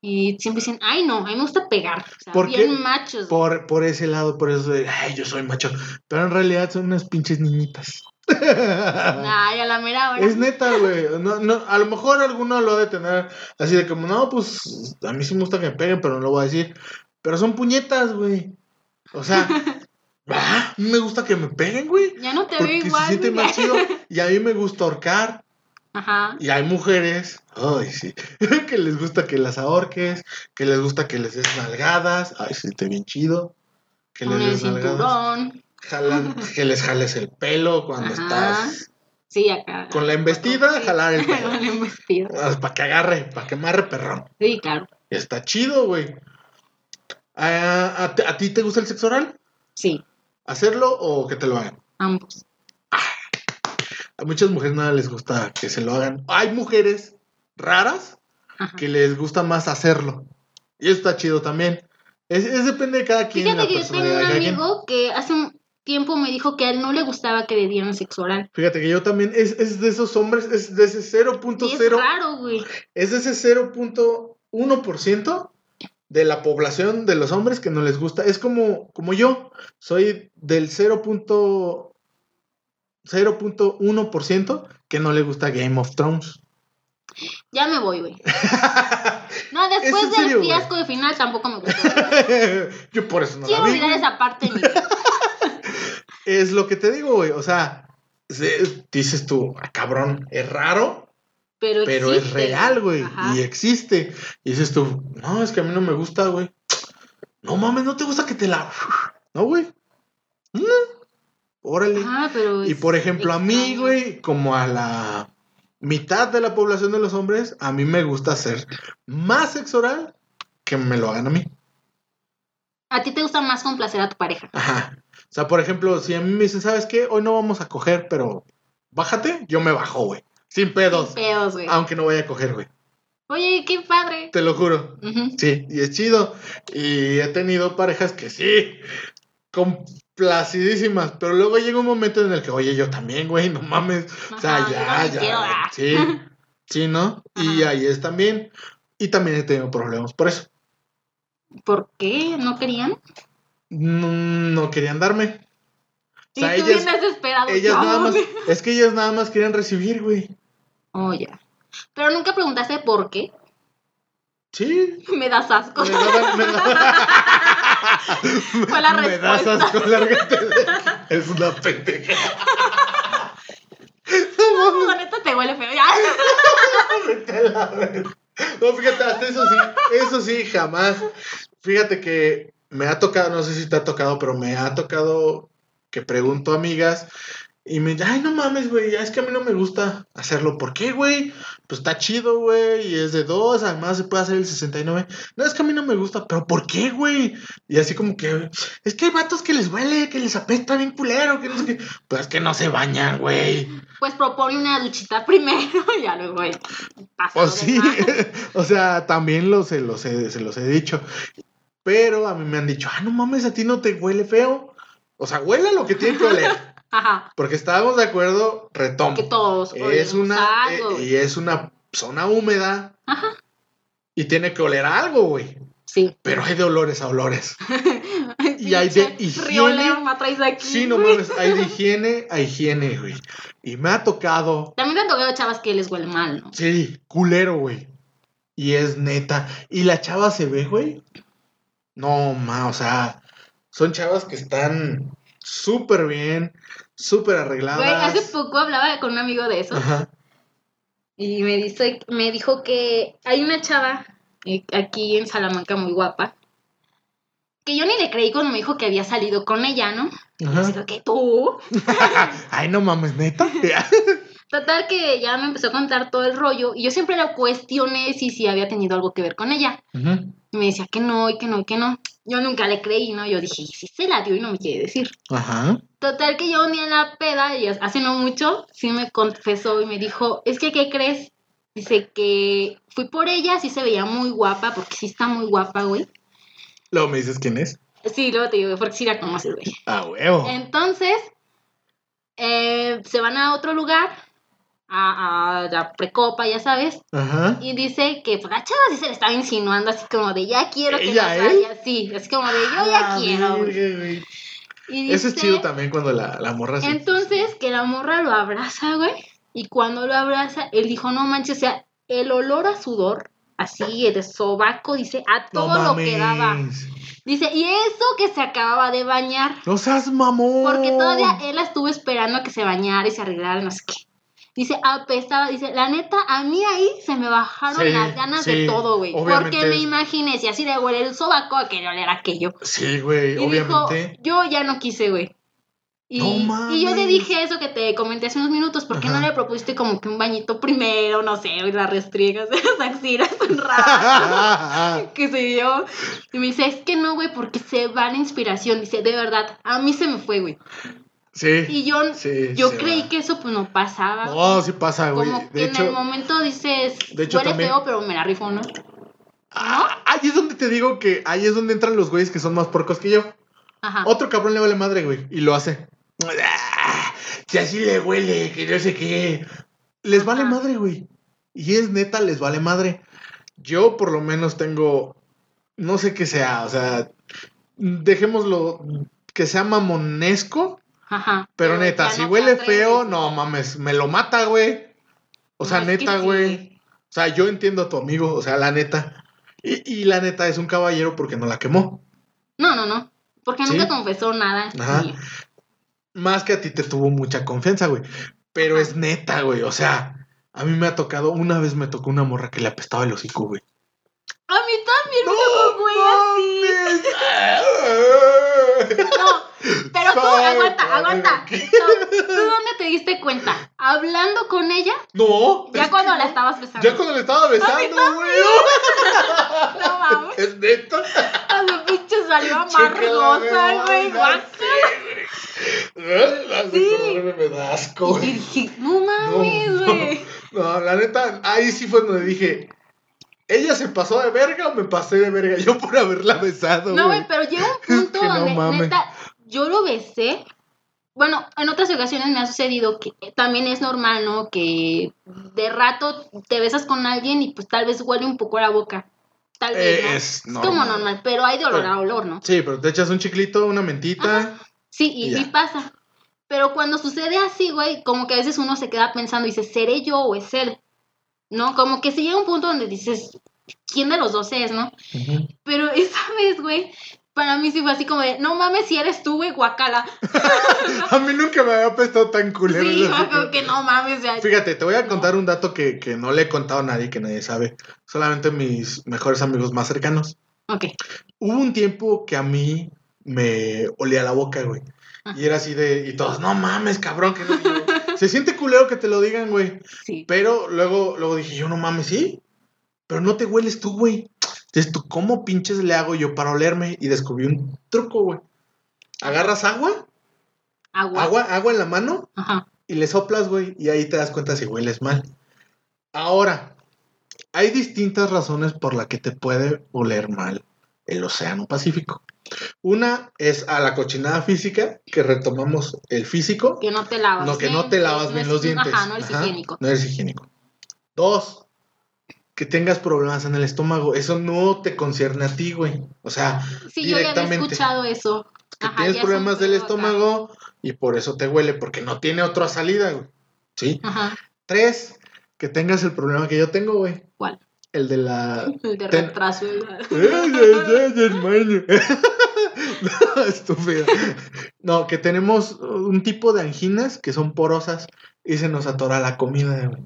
Y siempre dicen, ay, no, a mí me gusta pegar. O sea, ¿Por bien qué? machos. Por, por ese lado, por eso de. Ay, yo soy macho. Pero en realidad son unas pinches niñitas. *laughs* Ay, a la mera hora. Es neta, güey. No, no, a lo mejor alguno lo ha de tener así de como, no, pues a mí sí me gusta que me peguen, pero no lo voy a decir. Pero son puñetas, güey. O sea, *laughs* ah, me gusta que me peguen, güey. Ya no te veo igual. se siente güey. más chido. Y a mí me gusta ahorcar. Ajá. Y hay mujeres, ay, sí, *laughs* que les gusta que las ahorques, que les gusta que les des nalgadas. Ay, sí, está bien chido. Que les des nalgadas. cinturón. Jalan, que les jales el pelo cuando Ajá. estás Sí, acá. con la embestida, jalar el *laughs* Con pelo. la embestida. Para que agarre, para que amarre perrón. Sí, claro. Está chido, güey. Ah, ¿A, ti- a ti te gusta el sexo oral? Sí, ¿Hacerlo o que te lo hagan? ambos. A muchas mujeres no les gusta que se lo hagan. Hay mujeres raras Ajá. que les gusta más hacerlo. Y eso está chido también. Es, es depende de cada quien. Fíjate que yo tengo un amigo que hace un- tiempo me dijo que a él no le gustaba que le dieran sexo oral. Fíjate que yo también, es, es de esos hombres, es de ese Y es 0.0, raro, güey. es de ese 0.1% de la población de los hombres que no les gusta. Es como, como yo, soy del 0.0 0.1% que no le gusta Game of Thrones. Ya me voy, güey. *laughs* No, después del serio, fiasco de final tampoco me gustó. *laughs* yo por eso no Quiero la vi. olvidar esa parte de mi vida. *laughs* Es lo que te digo, güey. O sea, se- dices tú, ah, cabrón, es raro, Pero, pero es real, güey. Ajá. Y existe. Y dices tú, no, es que a mí no me gusta, güey. No mames, no te gusta que te la. *laughs* No, güey. No. Órale. Ajá, pero Y por ejemplo, a mí, extraño. güey, como a la mitad de la población de los hombres, a mí me gusta hacer más sexo oral que me lo hagan a mí. A ti te gusta más complacer a tu pareja. Ajá. O sea, por ejemplo, si a mí me dicen, ¿sabes qué? Hoy no vamos a coger, pero bájate, yo me bajo, güey. Sin pedos. Sin pedos, güey. Aunque no vaya a coger, güey. Oye, qué padre. Te lo juro. Sí, y es chido. Y he tenido parejas que sí, complacidísimas, pero luego llega un momento en el que, oye, yo también, güey, no mames. O sea, ya, ya. quiero, ah. Sí, sí, ¿no? Y ahí es también. Y también he tenido problemas por eso. ¿Por qué? ¿No querían? No, no querían darme. O sea, y tú ellas, bien desesperado. ellas no, nada más, *laughs* es que ellas nada más querían recibir, güey. Oh, ya. Pero nunca preguntaste por qué. Sí. *laughs* Me das asco. Me da- *laughs* Fue la Me das asco, lárgate de- Es una pendeja. No, la neta te huele feo. Ya. No, fíjate, hasta eso sí, eso sí, jamás. Fíjate que me ha tocado, no sé si te ha tocado, pero me ha tocado que pregunto a amigas y me dicen, ay, no mames, güey, es que a mí no me gusta hacerlo. ¿Por qué, güey? Pues está chido, güey, y es de dos, además se puede hacer el 69. No, es que a mí no me gusta, pero ¿por qué, güey? Y así como que, es que hay vatos que les huele, que les apesta bien culero, que no sé qué. Pues es que no se bañan, güey. Pues propone una duchita primero *laughs* y ya luego pasa. Pues sí, *laughs* o sea, también lo, se, los he, se los he dicho. Pero a mí me han dicho, ah, no mames, a ti no te huele feo. O sea, huele lo que tiene que oler. *laughs* Ajá. Porque estábamos de acuerdo, retomo. Que todos Es una, algo, eh, y es una zona húmeda Ajá. y tiene que oler a algo, güey. Sí. Pero hay de olores a olores. *laughs* Y hay de higiene. Aquí. Sí, no mames, hay de higiene a higiene, güey. Y me ha tocado También te han tocado chavas que les huele mal, ¿no? Sí, culero, güey. Y es neta. Y la chava se ve, güey. No, ma, o sea, son chavas que están súper bien, súper arregladas. Güey, hace poco hablaba con un amigo de eso Ajá. y me, dice, me dijo que hay una chava eh, aquí en Salamanca muy guapa que yo ni le creí cuando me dijo que había salido con ella, ¿no? Así que tú. *laughs* Ay, no mames, neta. *laughs* Total que ya me empezó a contar todo el rollo y yo siempre la cuestioné si, si había tenido algo que ver con ella. Ujú. Y me decía que no, y que no, y que no. Yo nunca le creí, ¿no? Yo dije, si se la dio y no me quiere decir. Ajá. Total que yo un día en la peda, y hace no mucho, sí me confesó y me dijo, es que, ¿qué crees? Dice que fui por ella, sí se veía muy guapa, porque sí está muy guapa, güey. Luego me dices quién es. Sí, luego te digo, porque sí la conoces, güey. Ah, huevo. Entonces, eh, se van a otro lugar, a, a la precopa, ya sabes, Ajá. y dice que pues, la chava sí se le estaba insinuando así como de, ya quiero que ¿Ella, nos vaya, sí, así como de, yo ya la quiero, güey. verga, güey. Y Eso es dice- chido también cuando la, la morra se- Entonces, que la morra lo abraza, güey. Y cuando lo abraza, él dijo, no manches, o sea, el olor a sudor, así, de sobaco, dice, a No todo lo que daba. Dice, y eso que se acababa de bañar. No seas mamón. Porque todavía él la estuvo esperando a que se bañara y se arreglara, no sé qué. Dice, apestaba, dice, la neta, a mí ahí se me bajaron Sí, las ganas sí, de todo, güey. Porque me imaginé, si así de huele el sobaco, a quería oler aquello. Sí, güey, obviamente. dijo, yo ya no quise, güey. Y, No y yo le mames. dije eso que te comenté hace unos minutos, ¿por qué Ajá. no le propusiste como que un bañito primero, no sé, y la restriegas de las axilas un rato? que se dio. Y me dice, es que no, güey, porque se va la inspiración. Dice, de verdad, a mí se me fue, güey. Sí. Y yo, Sí, yo creí va. que eso pues no pasaba. No, sí pasa, güey. como De que en el momento dices, de hecho, huele también- feo, pero me la rifo, ¿no? ah, ahí es donde te digo que ahí es donde entran los güeyes que son más porcos que yo. Ajá. Otro cabrón le vale madre, güey, y lo hace. Ah, Si así le huele, que no sé qué. Les vale madre, güey. Y es neta, les vale madre. Yo por lo menos tengo, no sé qué sea, o sea, dejémoslo que sea mamonesco, Ajá. pero neta, si no huele feo, no mames, me lo mata, güey. O sea, No, neta, sí. güey. O sea, yo entiendo a tu amigo, o sea, la neta. Y, y la neta es un caballero porque no la quemó. No, no, no. Porque Sí. nunca confesó nada. Ajá. Más que a ti te tuvo mucha confianza, güey. Pero es neta, güey. O sea, a mí me ha tocado, una vez me tocó una morra que le apestaba el hocico, güey. A mí también me tocó, güey, así. *laughs* No, pero tú, aguanta, aguanta. No, ¿Tú dónde te diste cuenta? ¿Hablando con ella? No. Ya cuando que la no. estabas besando. Ya cuando le estaba besando, güey. No mames. Es neta. A su pinche salió amargosa, güey. no de Sí. me da asco, Y güey. dije, no mames, No, güey. No, la neta, ahí sí fue donde dije, ¿ella se pasó de verga o me pasé de verga yo por haberla besado, No, güey? pero llega un punto no donde, mames. neta, yo lo besé. Bueno, en otras ocasiones me ha sucedido que también es normal, ¿no? Que de rato te besas con alguien y pues tal vez huele un poco la boca. Tal vez, Eh, ¿no? es como normal. normal, pero hay de olor Pero- a olor, ¿no? Sí, pero te echas un chiclito, una mentita. Ajá. Sí, y, pasa. Pero cuando sucede así, güey, como que a veces uno se queda pensando y dice, ¿seré yo o es él? ¿No? Como que se llega a un punto donde dices, ¿quién de los dos es, no? Pero *laughs* esa vez, güey, para mí sí fue así como de, no mames, si eres tú, güey, guacala. *laughs* A mí nunca me había apestado tan culero. Sí, como que no mames, ya. Fíjate, te voy a contar un dato que, que no le he contado a nadie, que nadie sabe. Solamente mis mejores amigos más cercanos. Ok. Hubo un tiempo que a mí me olía la boca, güey. Y era así de, y todos, no mames, cabrón, que no. yo, Se siente culero que te lo digan, güey. Sí. Pero luego, luego dije, yo no mames, sí. Pero no te hueles tú, güey. Entonces, ¿tú cómo pinches le hago yo para olerme? Y descubrí un truco, güey. Agarras agua, Agua. agua, agua en la mano Ajá. y le soplas, güey. Y ahí te das cuenta si hueles mal. Ahora, hay distintas razones por las que te puede oler mal el Océano Pacífico. Una es a la cochinada física, que retomamos el físico. Que no te lavas. No, que no te lavas no bien es- los dientes. Ajá, no eres Ajá, higiénico. No eres higiénico. Dos, que tengas problemas en el estómago. Eso no te concierne a ti, güey. O sea, Sí, yo ya había directamente. escuchado eso. que Ajá, tienes problemas del acá. estómago y por eso te huele, porque no tiene otra salida, güey. ¿Sí? Ajá. Tres, que tengas el problema que yo tengo, güey. ¿Cuál? El de la... *laughs* El de Ten- retraso. *laughs* *laughs* No, estúpida. No, que tenemos un tipo de anginas que son porosas y se nos atora la comida, güey.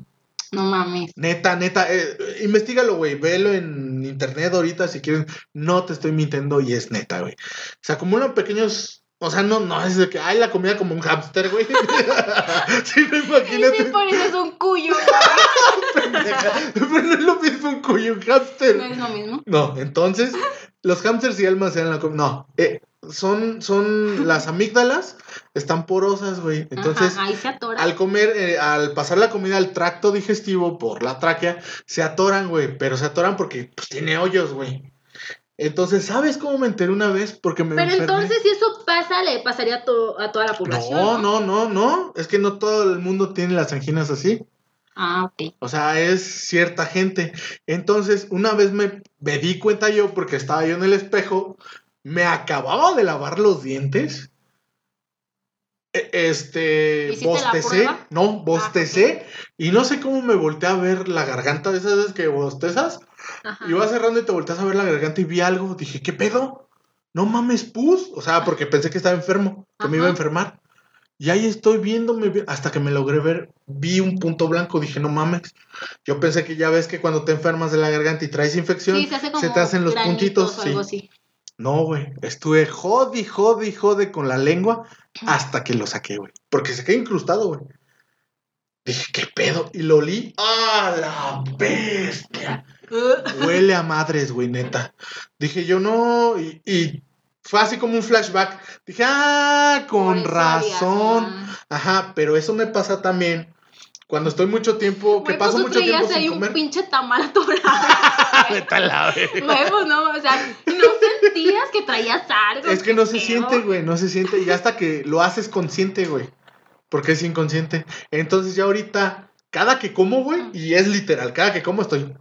No mames. Neta, neta, eh, investigalo, güey. Velo en internet ahorita si quieres. No te estoy mintiendo y es neta, güey. Se acumulan pequeños. O sea, no, no es de que hay la comida como un hámster, güey. *laughs* sí, no Y imagínate. si pareces un cuyo. *laughs* Pero no es lo mismo un cuyo, un hámster. no es lo mismo. No, entonces, los hámsters sí almacenan la comida. No, eh, son, son las amígdalas, están porosas, güey. Entonces, Ajá, ahí se atora. al comer, eh, al pasar la comida al tracto digestivo por la tráquea, se atoran, güey. Pero se atoran porque pues, tiene hoyos, güey. Entonces, ¿sabes cómo me enteré una vez? Porque me Pero enfermé. entonces, si eso pasa, le pasaría a, to- a toda la población. No, no, no, no. Es que no todo el mundo tiene las anginas así. Ah, ok. O sea, es cierta gente. Entonces, una vez me, me di cuenta yo, porque estaba yo en el espejo, me acababa de lavar los dientes. E- Este, ¿Hiciste la bostecé? Ah, no, bostecé, y no sé cómo me volteé a ver la garganta de esas veces que bostezas, Ajá. y vas cerrando y te volteas a ver la garganta y vi algo, dije, ¿qué pedo? No mames, pus, o sea, porque pensé que estaba enfermo, que me iba a enfermar. Y ahí estoy viéndome, vi- hasta que me logré ver, vi un punto blanco, dije, no mames. Yo pensé que ya ves que cuando te enfermas de la garganta y traes infección, Sí, se hace como te hacen los puntitos. o sí. algo así. No, güey, estuve jode, jode, jode con la lengua hasta que lo saqué, güey. Porque se quedó incrustado, güey. Dije, ¿qué pedo? Y lo olí. ¡Ah, la bestia! *laughs* Huele a madres, güey, neta. Dije yo no, y, y fue así como un flashback. Dije, ah, con razón. Ajá, pero eso me pasa también Cuando estoy mucho tiempo, que Güey, paso pues tú mucho tiempo sin un comer. pinche tamal *laughs* atorado. Vete a la verga. Huevos, no, o sea, no sentías que traías algo. Es que no se siente, güey, no se siente. Y hasta que lo haces consciente, güey. Porque es inconsciente. Entonces ya ahorita, cada que como, güey, y es literal, cada que como estoy.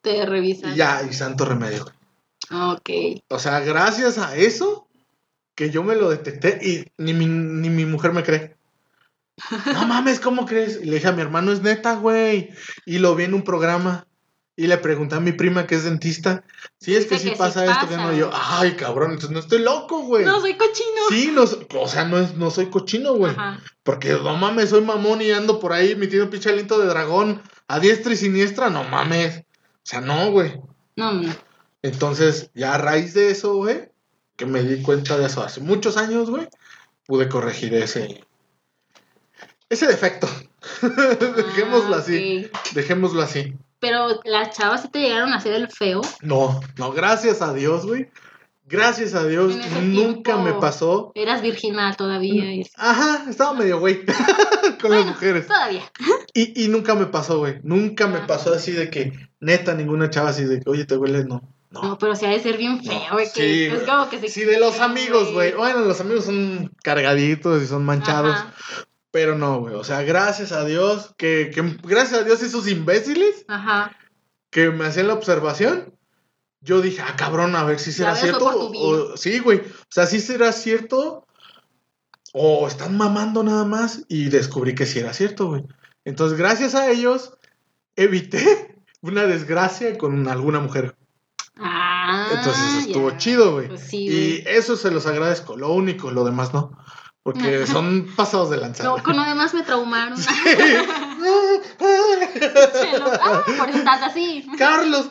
Te revisas. Y ya, y santo remedio. Ok. O sea, gracias a eso, que yo me lo detecté y ni mi, ni mi mujer me cree. No mames, ¿cómo crees? Y le dije a mi hermano, es neta, güey. Y lo vi en un programa. Y le pregunté a mi prima que es dentista. Sí, es que sí que sí pasa esto. Que pasa. no. Y yo, ay, cabrón, entonces no estoy loco, güey. No, soy cochino. Sí, no, o sea, no, es, no soy cochino, güey. Porque no mames, soy mamón y ando por ahí metiendo pinche aliento de dragón a diestra y siniestra. No mames. O sea, no, güey. No, no. Entonces, ya a raíz de eso, güey, que me di cuenta de eso hace muchos años, güey, pude corregir ese. Ese defecto. *laughs* Dejémoslo Ah, así. Dejémoslo así. Pero las chavas sí te llegaron a hacer el feo. No, no, gracias a Dios, güey. Gracias a Dios, nunca me pasó. Eras virginal todavía. y- Ajá, estaba medio güey *laughs* con las mujeres. Todavía. Y, y nunca me pasó, güey. Nunca me Ah. pasó así de que, neta, ninguna chava así de que, oye, te huele, no. No. No, pero sí ha de ser bien feo, güey. Sí, es como que se Sí, de los amigos, güey. Bueno, los amigos son cargaditos y son manchados. Ajá, Pero no, güey. O sea, gracias a Dios, que, que gracias a Dios esos imbéciles ajá. que me hacían la observación, yo dije, ah, cabrón, a ver si será cierto. o- sí, güey. O sea, si será cierto. O están mamando nada más. Y descubrí que sí era cierto, güey. Entonces, gracias a ellos, evité *laughs* una desgracia con alguna mujer. Ah, Entonces estuvo chido, güey. Pues sí, y eso se los agradezco. Lo único, lo demás no. Porque son pasados de lanza. No, con lo demás me traumaron. Sí. Ah, por eso estás así. Carlos.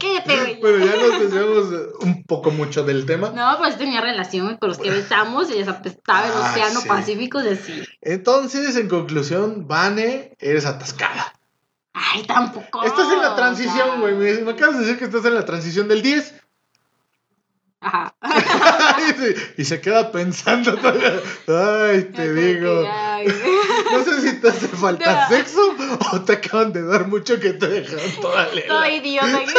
Quédate, güey. Bueno, ya nos desviamos un poco mucho del tema. No, pues tenía relación con los que besamos y les apestaba el Ah, océano sí. Pacífico de así. Entonces, en conclusión, Vane, eres atascada. Ay, tampoco. estás en la transición, güey. Me, me acabas de decir que estás en la transición del 10. Ajá. *laughs* y, se, queda pensando todavía. Ay, te digo. que, ay, *laughs* No sé si te hace falta No. sexo o te acaban de dar mucho que te dejaron toda lela. Todo idiota. *laughs*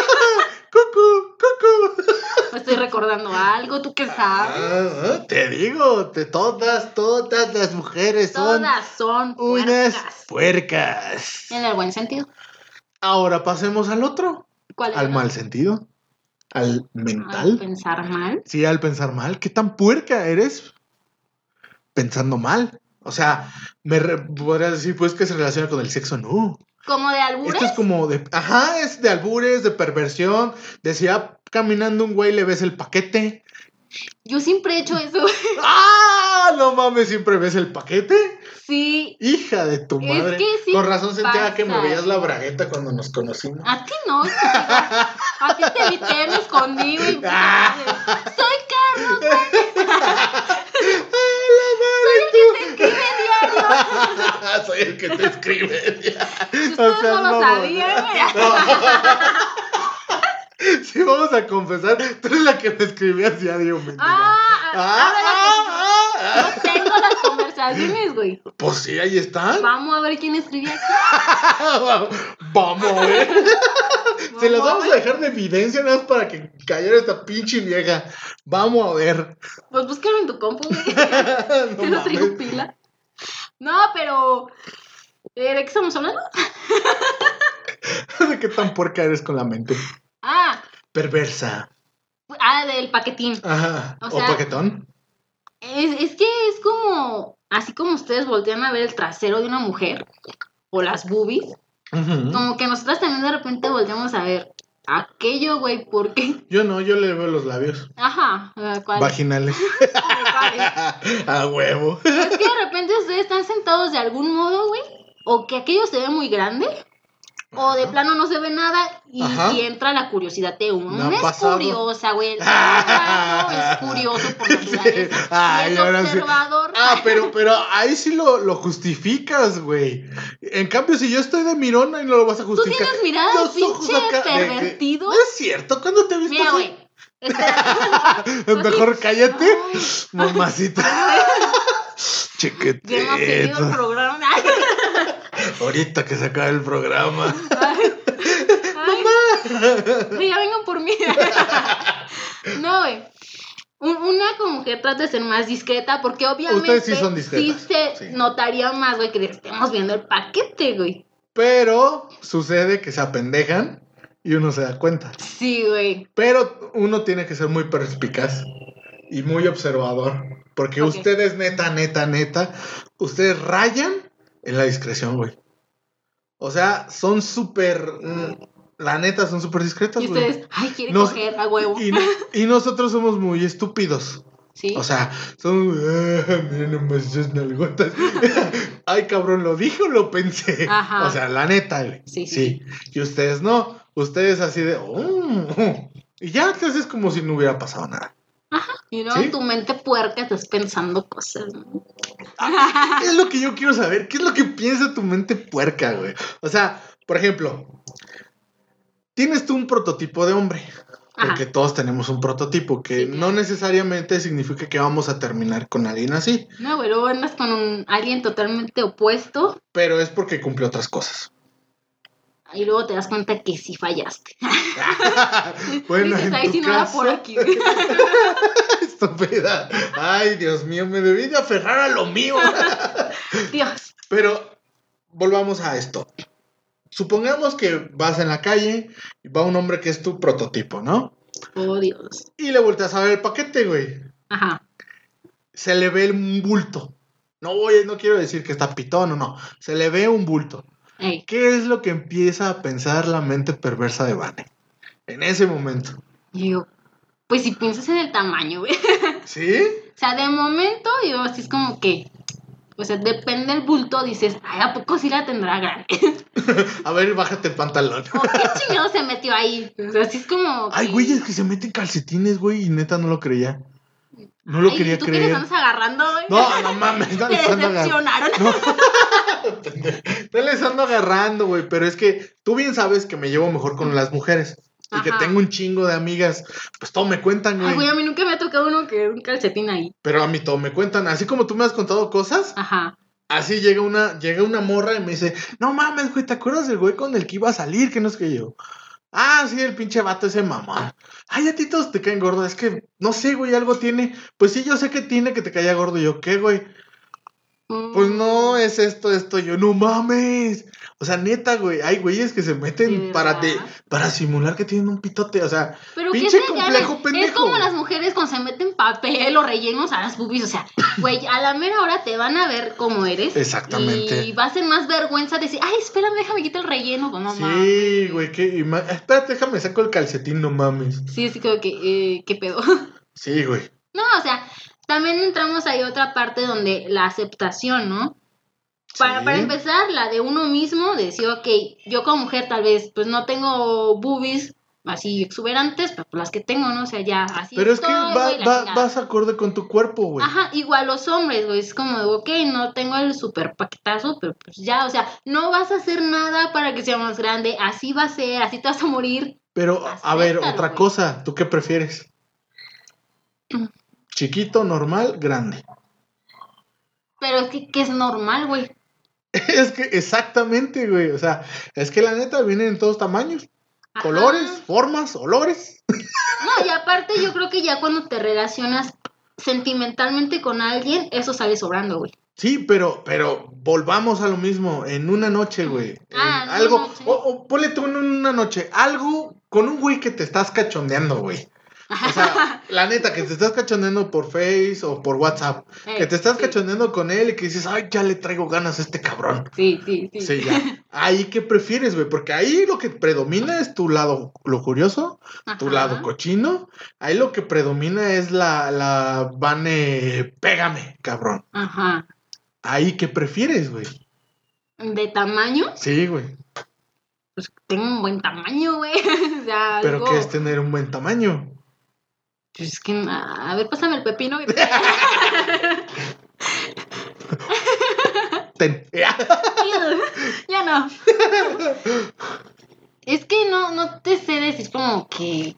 Cucu, cucu. Me estoy recordando algo, ¿tú qué sabes? Ah, ah, te digo, te, todas, todas las mujeres son Todas son unas puercas. puercas. En el buen sentido. Ahora pasemos al otro, ¿Cuál es? al mal sentido, al Al mental. pensar mal. Sí, al pensar mal. ¿Qué tan puerca eres pensando mal? O sea, me re- podrías decir, pues, que se relaciona con el sexo. No. Como de albures. Esto es como de. Ajá, es de albures, de perversión. Decía, caminando un güey, le ves el paquete. Yo siempre he hecho eso. *laughs* ¡Ah! No mames, siempre ves el paquete. sí. Hija de tu Es madre. que sí Con razón sentía que me veías la bragueta cuando nos conocimos. A ti no. A ti te evité, me escondí, güey. Ah. *laughs* Soy Carlos. *laughs* Soy el que te escribe. Si ustedes no lo sabían, güey. Sí, vamos a confesar. Tú eres la que me escribías diario, mendiga. Ah, Ah, ah, ah, tengo las conversaciones, güey. ah. Pues sí, ahí están. Vamos a ver quién escribía aquí. *laughs* Vamos a *laughs* ver. Se las Vamos a dejar de evidencia nada más para que cayera esta pinche vieja. Vamos a ver. Pues búscalo en tu compu, güey. *laughs* Yo no traigo mames. pila. No, pero. eh, ¿De qué estamos hablando? ¿De qué tan puerca eres con la mente? Ah, Perversa. ah, del paquetín. Ajá. O paquetón. Es, es que es como. Así como ustedes voltean a ver el trasero de una mujer. O las boobies. Ujú. Como que nosotras también de repente volteamos a ver. Aquello, güey, ¿por qué? Yo no, yo le veo los labios. Ajá. ¿cuál? Vaginales. *laughs* *laughs* A huevo. Es que de repente ustedes están sentados de algún modo, güey. O que aquello se ve muy grande. O de plano no se ve nada y, entra la curiosidad de uno. Uno es curiosa, güey. *laughs* Es curioso por naturaleza. Sí. *laughs* Ay, es ahora sí. observador. Ah, pero, pero ahí sí lo, lo justificas, güey. En cambio, si yo estoy de mirona y no lo vas a Tú justificar. tienes mirada Los pinche acá de. No es cierto, ¿cuándo te he visto Mira, güey. *laughs* Mejor cállate, mamacita. Ya hemos seguido el programa. Ahorita que se acabe el programa. Ay, ay, ya vengan por mí. no, güey. Un- Una como que trata de ser más discreta porque obviamente Ustedes sí son sí se sí. notaría más, güey, que le estemos viendo el paquete, güey. Pero sucede que se apendejan y uno se da cuenta. Sí, güey. Pero uno tiene que ser muy perspicaz y muy observador. Porque ustedes, neta, neta, neta, ustedes rayan en la discreción, güey. O sea, son súper. mm, La neta, son súper discretas, Y güey. ustedes, ay, quiere Nos- coger a huevo. Y, y nosotros somos muy estúpidos. Sí. O sea, somos. "Ah, miren nomás esas nalgotas. *laughs* Ay, cabrón, ¿lo dije o lo pensé? Ajá. O sea, la neta, güey. Sí, sí. Y ustedes no. Ustedes así de. "Oh". Y ya te haces como si no hubiera pasado nada. Y luego ¿sí? en tu mente puerca estás pensando cosas, ¿no? ¿Qué es lo que yo quiero saber? ¿Qué es lo que piensa tu mente puerca, güey? O sea, por ejemplo, tienes tú un prototipo de hombre. Ajá. Porque todos tenemos un prototipo que Sí, no necesariamente significa que vamos a terminar con alguien así, No, güey, luego andas con un, alguien totalmente opuesto pero es porque cumple otras cosas. Y luego te das cuenta que sí fallaste. *laughs* bueno, en tu caso, por aquí. güey". *laughs* estúpida. Ay, Dios mío, me debí de aferrar a lo mío. *laughs* Dios. Pero volvamos a esto. Supongamos que vas en la calle y va un hombre que es tu prototipo, ¿no? Oh, Dios. Y le volteas a ver el paquete, güey. Ajá. Se le ve un bulto. No voy, no quiero decir que está pitón o no. Se le ve un bulto. Ey. ¿Qué es lo que empieza a pensar la mente perversa de Vane? En ese momento. Y yo, pues si piensas en el tamaño, güey. *laughs* ¿Sí? O sea, de momento yo así es como que, o sea, depende del bulto, dices, ay, ¿a poco sí la tendrá grande? *laughs* *laughs* A ver, bájate el pantalón. ¿O qué chingado se metió ahí? O sea, así es como... Ay, que- güey, es que se meten calcetines, güey, y neta no lo creía. No lo Ay, quería ¿tú qué les creer. andas agarrando, güey? No, no mames, no *laughs* Te les ando agarrando. decepcionaron. *laughs* No les ando agarrando, güey, pero es que tú bien sabes que me llevo mejor con las mujeres. Y que tengo un chingo de amigas, pues todo me cuentan, Ay, güey, güey. a mí nunca me ha tocado uno que un calcetín ahí. Pero a mí todo me cuentan. Así como tú me has contado cosas, Ajá. así llega una, llega una morra y me dice, no mames, güey, ¿te acuerdas del güey con el que iba a salir? Que no es que yo. Ah, sí, el pinche vato ese mamón. Ay, a ti todos te caen gordo. Es que, no sé, güey, algo tiene. Pues sí, yo sé que tiene que te caiga gordo. Y yo, ¿qué, güey? Pues Mm, no, es esto, esto. Yo, no mames. O sea, neta, güey. Hay güeyes que se meten ¿De para, de, para simular que tienen un pitote. O sea, Pero pinche se complejo ganan. Es pendejo. como las mujeres cuando se meten papel o rellenos a las boobies. O sea, güey, a la mera hora te van a ver cómo eres. Exactamente. Y va a ser más vergüenza decir, ay, espérame, déjame quitar el relleno. No sí, mames. güey. ¿qué? Espérate, déjame saco el calcetín, no mames. Sí, sí, creo que, eh, ¿qué pedo? Sí, güey. No, o sea, también entramos ahí otra parte donde la aceptación, ¿no? Para, Sí. para empezar, la de uno mismo, de decir, ok, yo como mujer tal vez, pues no tengo boobies así exuberantes, pero las que tengo, ¿no? O sea, ya así Pero es que va- va- vas acorde con tu cuerpo, güey. Ajá, igual los hombres, güey, es como, ok, no tengo el super paquetazo, pero pues ya, o sea, no vas a hacer nada para que sea más grande, así va a ser, así te vas a morir. Pero, a ver, otra cosa. ¿Tú qué prefieres? Chiquito, normal, grande. Pero es que, que es normal, güey. *laughs* Es que exactamente, güey. O sea, es que la neta vienen en todos tamaños, Ajá. colores, formas, olores. No, y aparte yo creo que ya cuando te relacionas sentimentalmente con alguien, eso sale sobrando, güey. Sí, pero, pero volvamos a lo mismo. En una noche, güey. Ah, en en algo. noche. O, o ponle tú en una noche. Algo con un güey que te estás cachondeando, güey. O sea, *laughs* la neta, que te estás cachondeando por Face o por WhatsApp. Que te estás sí. cachondeando con él y que dices, ay, ya le traigo ganas a este cabrón. Sí, sí, sí. Sí, ya. Ahí, ¿qué prefieres, güey? Porque ahí lo que predomina es tu lado lujurioso, tu Ajá. lado cochino. Ahí lo que predomina es la, la Vane, pégame, cabrón. Ajá. Ahí, ¿qué prefieres, güey? De tamaño, Sí, güey. pues tengo un buen tamaño, güey. *laughs* o sea, Pero algo- que es tener un buen tamaño. Pues es que, a ver, pásame el pepino. Ten. *laughs* ya no. Es que no, no te sé decir como que.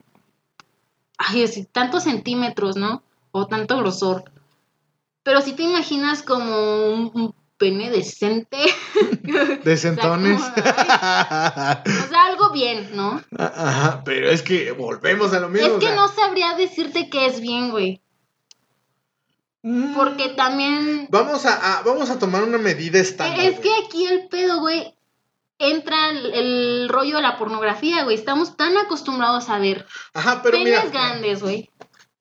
Ay, así, tantos centímetros, ¿no? O tanto grosor. Pero si te imaginas como un, un pene decente. *laughs* Decentones. O sea, como, O sea, algo bien, ¿no? Ajá, pero es que volvemos a lo mismo. es o que sea, no sabría decirte que es bien, güey. mm, Porque también. Vamos a, a- vamos a tomar una medida estándar. Es que aquí el pedo, güey. Entra el, el rollo de la pornografía, güey. Estamos tan acostumbrados a ver Ajá, pero penes mira. grandes, güey.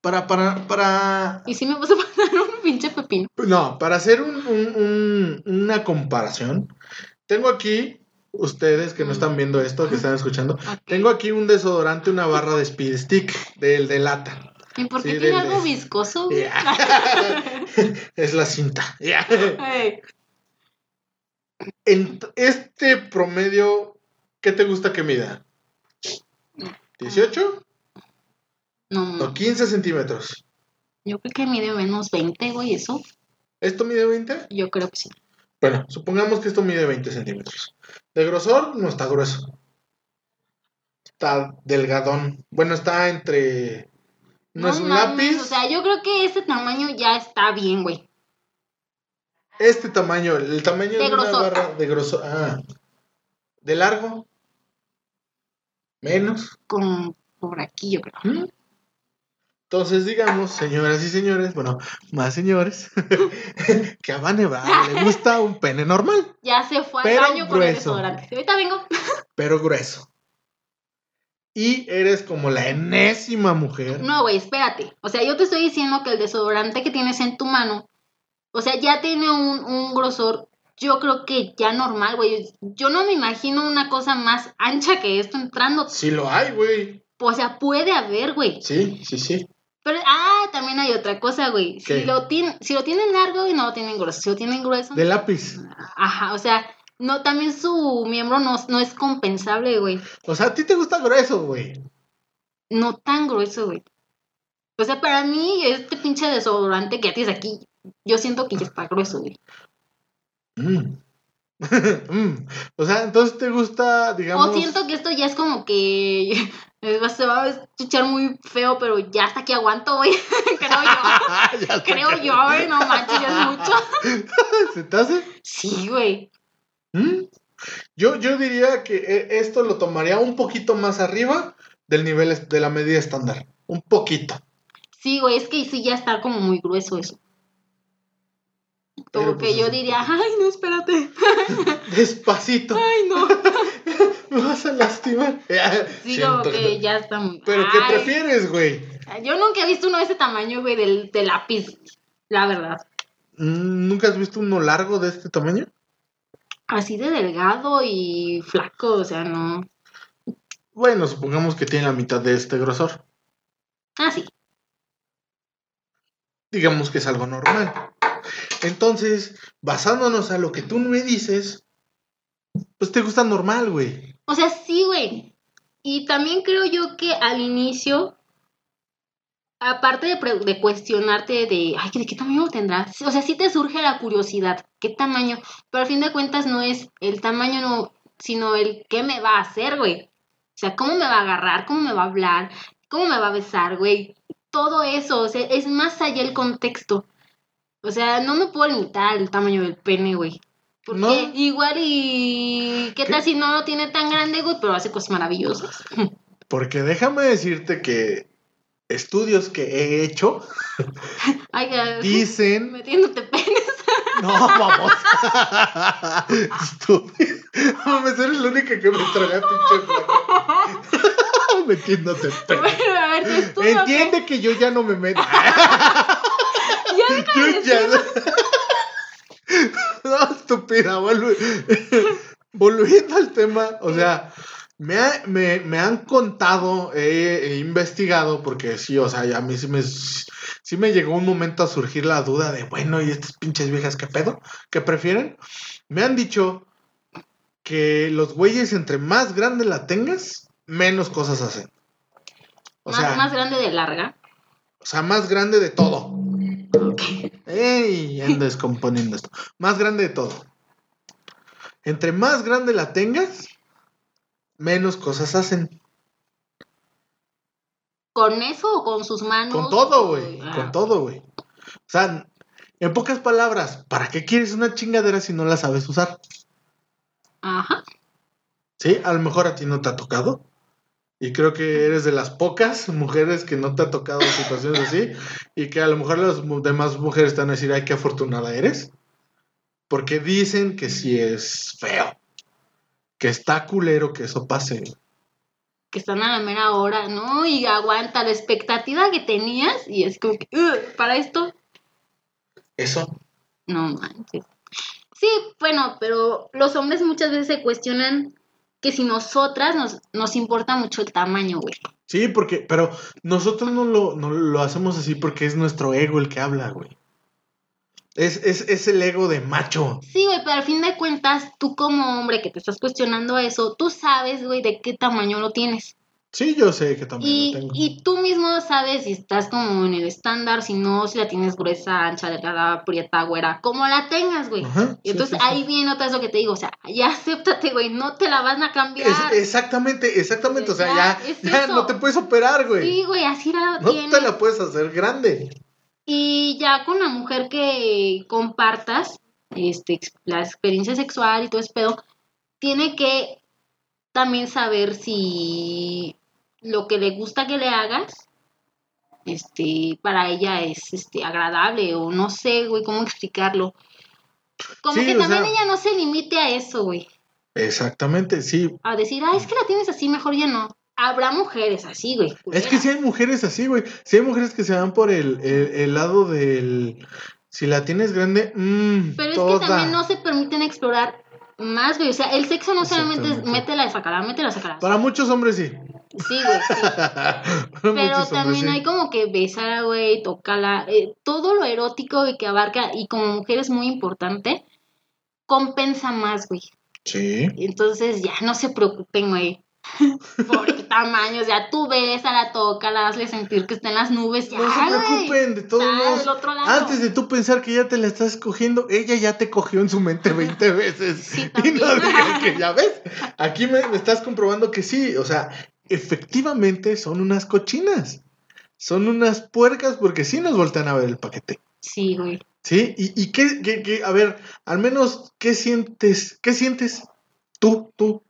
Para, para, para. Y si me vas a pasar un pinche pepino. No, para hacer un- un- un- una comparación, tengo aquí, ustedes que no están viendo esto, que están escuchando, tengo aquí un desodorante, una barra de Speed Stick, del de lata. ¿Y por qué Sí, tiene algo viscoso? *laughs* *laughs* es la cinta. Ya. Ay, En este promedio, ¿qué te gusta que mida? ¿18 no, o 15 centímetros? Yo creo que mide menos 20, güey, eso. ¿Esto mide 20? Yo creo que sí. Bueno, supongamos que esto mide 20 centímetros. De grosor, no está grueso. Está delgadón. Bueno, está entre. No, es un mames, lápiz. O sea, yo creo que ese tamaño ya está bien, güey. Este tamaño, el tamaño De de, una barra de grosor. Ah. De largo. Menos. Como por aquí, yo creo. ¿Mm? Entonces, digamos, señoras y señores, bueno, más señores, *laughs* que a Vaneva le gusta un pene normal, Ya se fue al Pero baño con el grueso. desodorante. Ahorita vengo. *laughs* pero grueso. Y eres como la enésima mujer. No, güey, espérate. O sea, yo te estoy diciendo que el desodorante que tienes en tu mano, o sea, ya tiene un, un grosor, yo creo que ya normal, güey. Yo no me imagino una cosa más ancha que esto entrando. Sí lo hay, güey. O sea, puede haber, güey. Sí, sí, sí. Pero, ah, también hay otra cosa, güey. Si lo, tienen, si lo tienen largo y no lo tienen grueso. Si lo tienen grueso, De lápiz. ajá, o sea, no, también su miembro no, no es compensable, güey. O sea, a ti te gusta grueso, güey. No tan grueso, güey. O sea, para mí, este pinche desodorante que tienes aquí, yo siento que ya está grueso, güey. Mm. *laughs* Mm. O sea, entonces te gusta, digamos. O siento que esto ya es como que *laughs* se va a escuchar muy feo, pero ya hasta aquí aguanto, güey. *laughs* creo yo. Creo acá. yo, güey. No manches, ya es mucho. ¿Se te hace? Sí, güey. ¿Mm? Yo, yo diría que eh, esto lo tomaría un poquito más arriba del nivel de la medida estándar. Un poquito. Sí, güey, es que sí ya está como muy grueso eso. Como pues, que yo diría, ay, no, espérate. *laughs* Despacito. Ay, no. *laughs* Me vas a lastimar. *laughs* Sí, como Siento que ya está muy. Pero ¿qué Ay, prefieres, güey? Yo nunca he visto uno de ese tamaño, güey, del, del lápiz. La verdad. Mm, ¿Nunca has visto uno largo de este tamaño? Así de delgado y flaco, o sea, no. Bueno, supongamos que tiene la mitad de este grosor. Ah, sí. Digamos que es algo normal. Entonces, basándonos a lo que tú me dices, pues te gusta normal, güey. O sea, sí, güey. Y también creo yo que al inicio, aparte de, cuestionarte de, ay, ¿de qué tamaño tendrá? O sea, sí te surge la curiosidad, ¿qué tamaño? Pero al fin de cuentas no es el tamaño, no, sino el qué me va a hacer, güey. O sea, cómo me va a agarrar, cómo me va a hablar, cómo me va a besar, güey. Todo eso, o sea, es más allá el contexto. O sea, no me puedo limitar al tamaño del pene, güey. Porque No. igual y... ¿Qué, ¿Qué? tal si no lo tiene tan grande, güey? Pero hace cosas maravillosas. *laughs* Porque déjame decirte que estudios que he hecho *laughs* Ay, *laughs* dicen... metiéndote penes. No, vamos. Estúpido. Mames, eres la única que me traga pinche. Metiéndote pene. Bueno, a ver. Entiende que yo ya no me meto. Ya deja de. *laughs* No, estúpida. *laughs* Volviendo al tema, o sea, me, ha- me, me han contado, he, he investigado, porque sí, o sea, ya a mí sí me, sí me llegó un momento a surgir la duda de, bueno, ¿y estas pinches viejas qué pedo? ¿Qué prefieren? Me han dicho que los güeyes entre más grande la tengas, menos cosas hacen. O más, sea, más grande de larga. o sea, más grande de todo. ¡Ey! Ando descomponiendo esto. Más grande de todo. Entre más grande la tengas, menos cosas hacen. ¿Con eso o con sus manos? Con todo, güey. Ah, Con todo, güey. O sea, En pocas palabras, ¿para qué quieres una chingadera si no la sabes usar? Ajá. Sí, a lo mejor a ti no te ha tocado. Y creo que eres de las pocas mujeres que no te ha tocado situaciones así. Y que a lo mejor las demás mujeres están a decir, ay, qué afortunada eres. Porque dicen que sí es feo. Que está culero que eso pase. Que están a la mera hora, ¿no? Y aguanta la expectativa que tenías y es como que, "Ugh, para esto, Eso. no manches. Sí, bueno, pero los hombres muchas veces se cuestionan que si nosotras nos, nos importa mucho el tamaño, güey. Sí, porque, pero nosotros no lo, no lo hacemos así porque es nuestro ego el que habla, güey. Es, es, es el ego de macho. Sí, güey, pero al fin de cuentas, tú como hombre que te estás cuestionando eso, tú sabes, güey, de qué tamaño lo tienes. Sí, yo sé que también Y, lo tengo. y tú mismo sabes si estás como en el estándar, si no, si la tienes gruesa, ancha, delgada, prieta, güera, como la tengas, güey. Ajá, Y entonces sí, sí. ahí viene otra vez lo que te digo, o sea, ya acéptate, güey, no te la van a cambiar. Es- exactamente, exactamente. O sea, Ya, ya, es ya eso. no te puedes operar, güey. Sí, güey, así la no tienes. te la puedes hacer grande. Y ya con la mujer que compartas este, la experiencia sexual y todo ese pedo, tiene que también saber si lo que le gusta que le hagas, este, para ella es este agradable o no sé, güey, cómo explicarlo. Como Sí, que también sea- ella no se limite a eso, güey. Exactamente, sí. A decir, ah, es que la tienes así, mejor ya no. Habrá mujeres así, güey. Es que sí hay mujeres así, güey. Sí hay mujeres que se van por el, el, el lado del... Si la tienes grande, mmm, Pero es toda. que también no se permiten explorar más, güey. O sea, el sexo no solamente es métela y sacarla, métela y sacarla. Para muchos hombres sí. Sí, güey, sí. *laughs* Pero también sí. hay como que besar, güey, tocarla. eh, todo lo erótico güey, que abarca y como mujer es muy importante, compensa más, güey. Sí. Entonces ya no se preocupen, güey. *laughs* Por el tamaño, o sea, tú bésala, tócala, hazle sentir que está en las nubes. Ya, No se preocupen, de todos modos. Antes de tú pensar que ya te la estás cogiendo, ella ya te cogió en su mente 20 *laughs* veces. Sí, y no digas que *laughs* ya ves. Aquí me, me estás comprobando que sí. O sea, efectivamente son unas cochinas. Son unas puercas porque sí nos voltean a ver el paquete. Sí, güey. ¿Sí? ¿Y, y qué, qué- qué- a ver, al menos, ¿qué sientes? ¿Qué sientes? Tú, tú.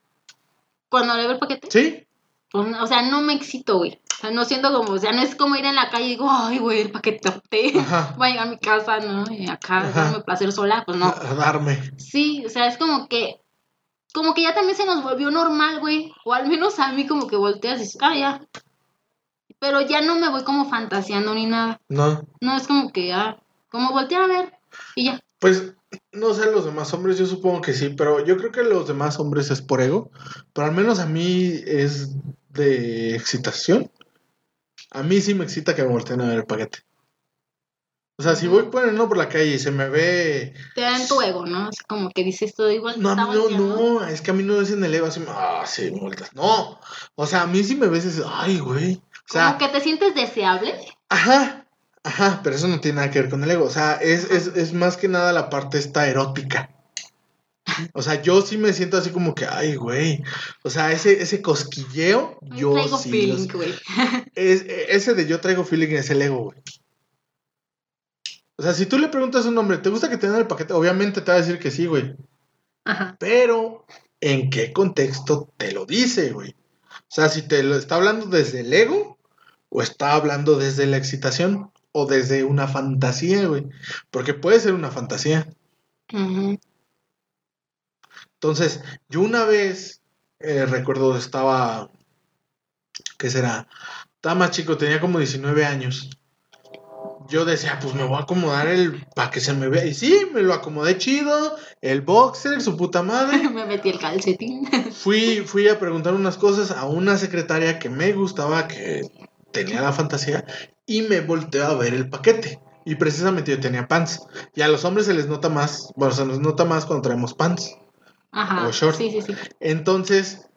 Cuando le veo el paquete, ¿Sí? pues, o sea, no me excito, güey. O sea, no siento como, o sea, no es como ir en la calle y digo, ay, güey, el paquetote. *laughs* Voy a llegar a mi casa, ¿no? Y acá, Ajá. darme placer sola, pues no. A darme. Sí, o sea, es como que, como que ya también se nos volvió normal, güey. O al menos a mí como que volteas y dices, ah, ya. Pero ya no me voy como fantaseando ni nada. No. No, es como que, ah, como voltear a ver y ya. Pues no sé los demás hombres, yo supongo que sí, pero yo creo que los demás hombres es por ego, pero al menos a mí es de excitación. A mí sí me excita que me volteen a ver el paquete. O sea, si voy no por la calle y se me ve... Te da en tu ego, ¿no? Es como que dices todo igual. No, a mí no, no, es que a mí no es en el ego así, ah, sí, me volteas. No, o sea, a mí sí me ves, es, ay, güey. O sea, Como que te sientes deseable. Ajá, ajá, pero eso no tiene nada que ver con el ego. O sea, es, es, es más que nada la parte esta erótica. O sea, yo sí me siento así como que, ay, güey. O sea, ese, ese cosquilleo, yo traigo sí. feeling, güey. *laughs* es, ese de yo traigo feeling es el ego, güey. O sea, si tú le preguntas a un hombre, ¿te gusta que te den el paquete? Obviamente te va a decir que sí, güey. Ajá. Pero, ¿en qué contexto te lo dice, güey? O sea, si te lo está hablando desde el ego o está hablando desde la excitación o desde una fantasía, güey. Porque puede ser una fantasía. Entonces, yo una vez, eh, recuerdo, estaba, ¿qué será? Estaba más chico, tenía como 19 años. Yo decía, pues me voy a acomodar el, para que se me vea. Y sí, me lo acomodé chido, el boxer, su puta madre. *laughs* Me metí el calcetín. *laughs* Fui, fui a preguntar unas cosas a una secretaria que me gustaba, que tenía la fantasía, y me volteó a ver el paquete. Y precisamente yo tenía pants. Y a los hombres se les nota más, bueno, se nos nota más cuando traemos pants. Ajá. O short. Sí, sí, sí. Entonces,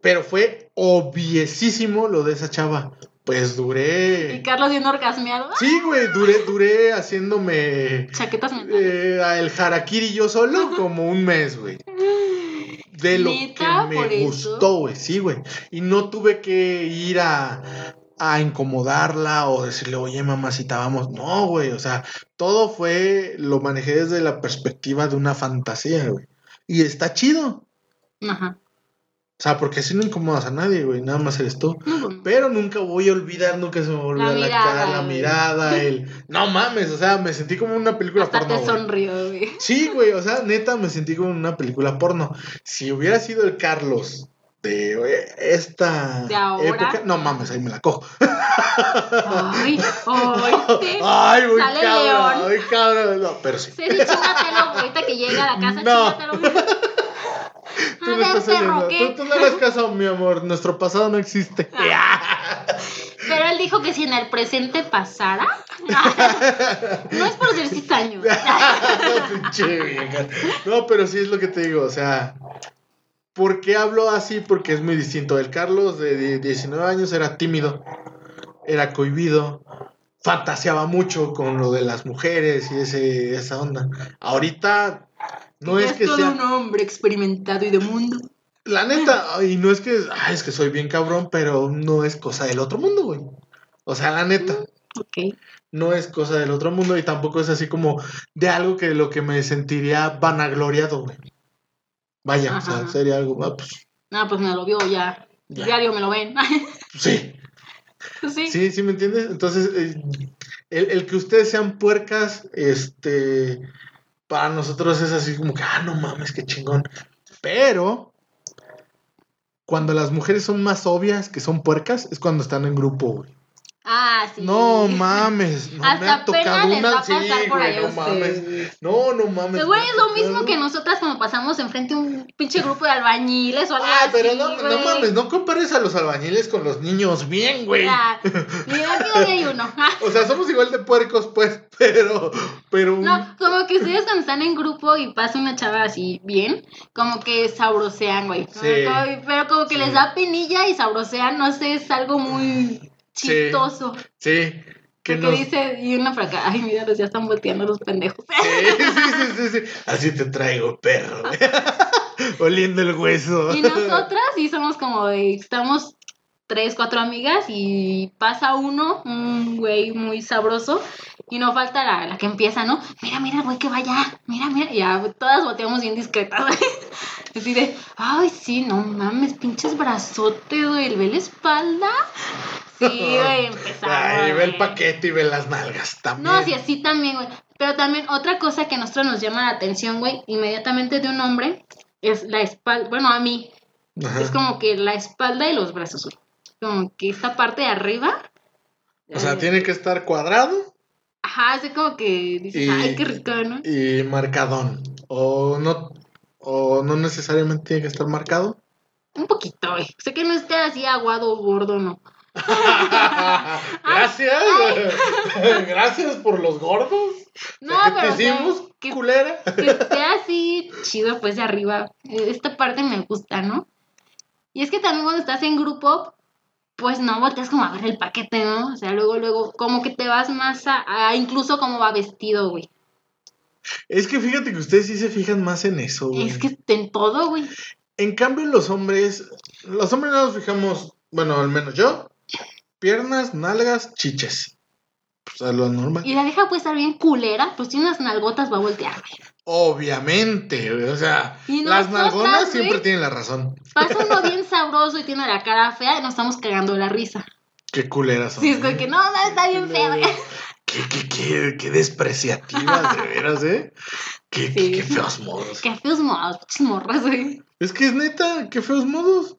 pero fue obviesísimo lo de esa chava. Pues Y duré. Carlos bien orgasmeado. Sí, güey, duré, duré haciéndome Chaquetas mentales. eh, el harakiri yo solo *laughs* como un mes, güey. De lo que ¿Por me gustó, güey, sí, güey. Y no tuve que ir a a incomodarla o decirle, oye, mamacita, vamos. No, güey, o sea, todo fue, lo manejé desde la perspectiva de una fantasía, güey. Y está chido. Ajá. O sea, porque así no incomodas a nadie, güey, nada más eres tú. Pues, Pero nunca voy a olvidar, nunca se me olvidar la, mirada, cara, la mirada, el... No mames, o sea, me sentí como una película Hasta porno, te güey. sonrió, güey. Sí, güey, o sea, neta, me sentí como una película porno. Si hubiera sido el Carlos de güey, esta De ahora. época, no mames, ahí me la cojo. Ay, *laughs* ay, Ay, güey, Sale cabrón, león. ay, cabrón, no, pero sí. Sí, chingatelo, ahorita que llega a la casa, No. chingatelo. *laughs* Tú A no ver, estás perro. ¿qué? Tú, tú no hagas caso, mi amor, nuestro pasado no existe. Pero él dijo que si en el presente pasara. No es por ser cizaño. *laughs* No, pero sí es lo que te digo, o sea, ¿por qué hablo así? Porque es muy distinto. El Carlos de die- 19 años era tímido, era cohibido, fantaseaba mucho con lo de las mujeres y ese, esa onda. Ahorita no es que todo sea... un hombre experimentado y de mundo. La neta, y no es que, ay, es que soy bien cabrón, pero no es cosa del otro mundo, güey. O sea, la neta, Ok. no es cosa del otro mundo y tampoco es así como de algo que lo que me sentiría vanagloriado, güey. Vaya, o sea, sería algo, ah, pues, Ah, pues me lo vio ya. Ya. Diario me lo ven. *laughs* sí, sí. sí, sí, ¿me entiendes? Entonces, eh, el, el que ustedes sean puercas, este, para nosotros es así como que, ah, no mames, qué chingón. Pero, cuando las mujeres son más obvias que son puercas, es cuando están en grupo, güey. Ah, sí. No mames, no me Hasta ha tocado pena les va una. a Sí, por güey, no mames. No, no mames. Güey, me ha es lo mismo que nosotras cuando pasamos enfrente a un pinche grupo de albañiles o algo Ah, así. pero no, no mames, no compares a los albañiles con los niños bien, güey. Ah, mira, aquí hay uno. *laughs* O sea, somos igual de puercos, pues, pero, pero un- No, como que ustedes cuando están en grupo y pasa una chava así bien, como que sabrosean, güey. Sí. como- pero como que Sí. les da penilla y sabrosean, no sé, es algo muy. Chistoso. sí, que Porque nos... Sí, dice, y una para acá, ay, mira, ya están volteando los pendejos. sí, sí, sí, sí. Así te traigo, perro. *laughs* Oliendo el hueso. Y nosotras sí somos como estamos tres, cuatro amigas y pasa uno, un güey muy sabroso, y no falta la, la que empieza, ¿no? Mira, mira, güey que vaya, mira, mira, y ya todas volteamos bien discretas, *laughs* güey. Así de, ay, sí, no mames, pinches brazotes, güey, ¿ve la espalda? Sí, güey, *laughs* empezamos. Ay, ve el paquete y ve las nalgas también. No, sí, así también, güey. Pero también otra cosa que a nosotros nos llama la atención, güey, inmediatamente de un hombre, es la espalda, bueno, a mí, Ajá. es como que la espalda y los brazos, güey. Como que esta parte de arriba. O sea, eh, tiene que estar cuadrado Ajá, así como que dices, Y- ay, qué rico, ¿no? y marcadón. O no, o no necesariamente tiene que estar marcado. Un poquito, güey. Sé que no esté así aguado o gordo, no. *laughs* Gracias. *laughs* Gracias por los gordos. No, ¿Qué pero te sea, hicimos, que, culera? *laughs* que esté así chido, pues de arriba. Esta parte me gusta, ¿no? Y es que también cuando estás en grupo, pues no volteas como a ver el paquete, ¿no? O sea, luego, luego, como que te vas más a, a incluso cómo va vestido, güey. Es que fíjate que ustedes sí se fijan más en eso, güey. Es que en todo, güey. En cambio, los hombres, los hombres no nos fijamos, bueno, al menos yo, piernas, nalgas, chiches. O sea, lo normal. Y la vieja puede estar bien culera, pues tiene unas nalgotas, va a voltear, güey. Obviamente, o sea, las nalgonas siempre tienen la razón. Pasa uno *laughs* bien sabroso y tiene la cara fea y nos estamos cagando de la risa. Qué culeras son. Sí, es ¿eh? que no, no, está bien fea, güey. *laughs* Qué, qué, qué, qué despreciativas, de veras, ¿eh? Qué, qué- Sí. qué feos modos. Qué feos modos, morras, güey. Es que es neta, qué feos modos.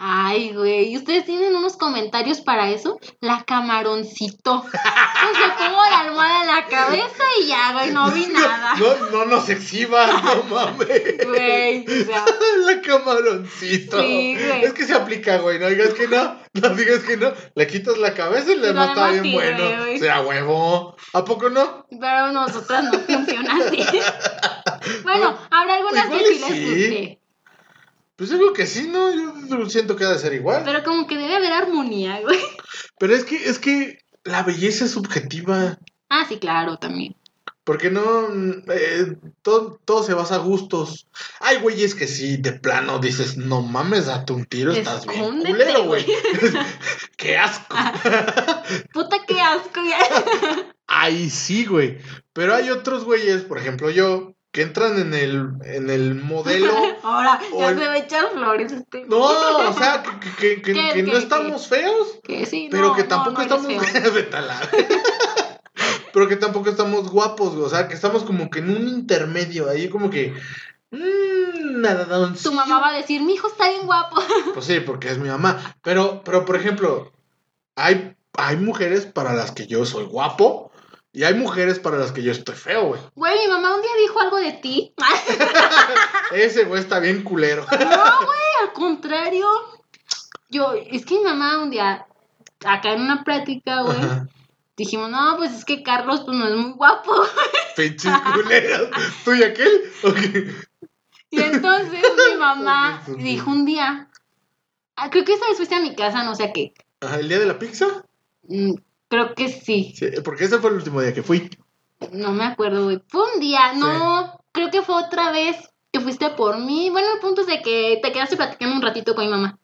Ay, güey. ¿Y ustedes tienen unos comentarios para eso? La camaroncito. *laughs* Pues le pongo la almohada en la cabeza y ya, güey, no vi *laughs* nada. No, no nos exhibas, no *laughs* mames. Güey, o sea, La camaroncito. Sí, güey. Es que se aplica, güey. No digas que no. No digas que no. Le quitas la cabeza y le no está bien sirve, bueno. güey. O sea, huevo. ¿A poco no? pero nosotras no funciona así. Bueno, habrá algunas que Igual sí les sí. guste. Pues creo que sí, ¿no? Yo siento que ha de ser igual. Pero, Pero como que debe haber armonía, güey. es que, es que la belleza es subjetiva. Ah, sí, claro, también. Porque no. eh, todo, todo se basa a gustos. Hay güeyes que sí, de plano dices, no mames, date un tiro, estás bien culero, güey. güey. *laughs* Qué asco. Puta, qué asco. *laughs* Ahí sí, güey. Pero hay otros güeyes, por ejemplo yo, que entran en el, en el modelo. *laughs* Ahora, ya el- se va a echar flores este. No, o sea, que, que- que- que- ¿Qué, que qué, no estamos feos, Que sí, pero no, que no, tampoco no eres estamos. *laughs* *laughs* pero que tampoco estamos guapos. O sea, que estamos como que en un intermedio, ahí como que. Mmm, nada, Tu mamá va a decir, mi hijo está bien guapo. Pues sí, porque es mi mamá. Pero, pero por ejemplo, hay, hay mujeres para las que yo soy guapo y hay mujeres para las que yo estoy feo, güey. Güey, mi mamá un día dijo algo de ti. *laughs* Ese güey está bien culero. No, güey, al contrario. Yo, es que mi mamá un día, acá en una plática, güey, dijimos, no, pues es que Carlos pues no es muy guapo. *laughs* Pinches culeros. ¿Tú y aquel? Ok. Y entonces mi *laughs* mamá dijo un día, ah, creo que esa vez fuiste a mi casa, no sé a qué. Ajá, ¿El día de la pizza? Mm, Creo que sí. Sí, porque ese fue el último día que fui. No me acuerdo, güey. Fue un día, no, creo que fue otra vez que fuiste por mí. Bueno, el punto es de que te quedaste platicando un ratito con mi mamá.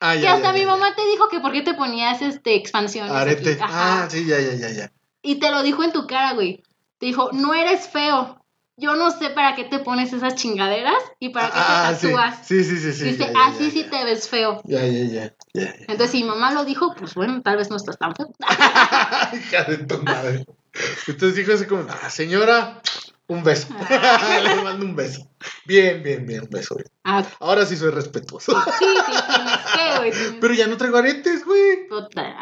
Ah, que ya, hasta ya, mi mamá te dijo que por qué te ponías este. Arete. Ajá. Ah, sí, ya, ya, ya, ya. Y te lo dijo en tu cara, güey. Te dijo, no eres feo. Yo no sé para qué te pones esas chingaderas y para qué ah, te sí. tatúas. Sí, sí, sí, sí. Dice, ya, ya, así ya, sí te ves feo. Ya, ya, ya. ya, ya. Entonces, si mi mamá lo dijo, pues bueno, tal vez no estás tan feo. *laughs* Hija de tu madre. Entonces dijo así como, ah, señora, un beso. *laughs* Le mando un beso. Bien, bien, bien, un beso. bien. Ah, Ahora sí soy respetuoso. sí, sí, tienes *laughs* que, güey. Pero ya no traigo aretes, güey.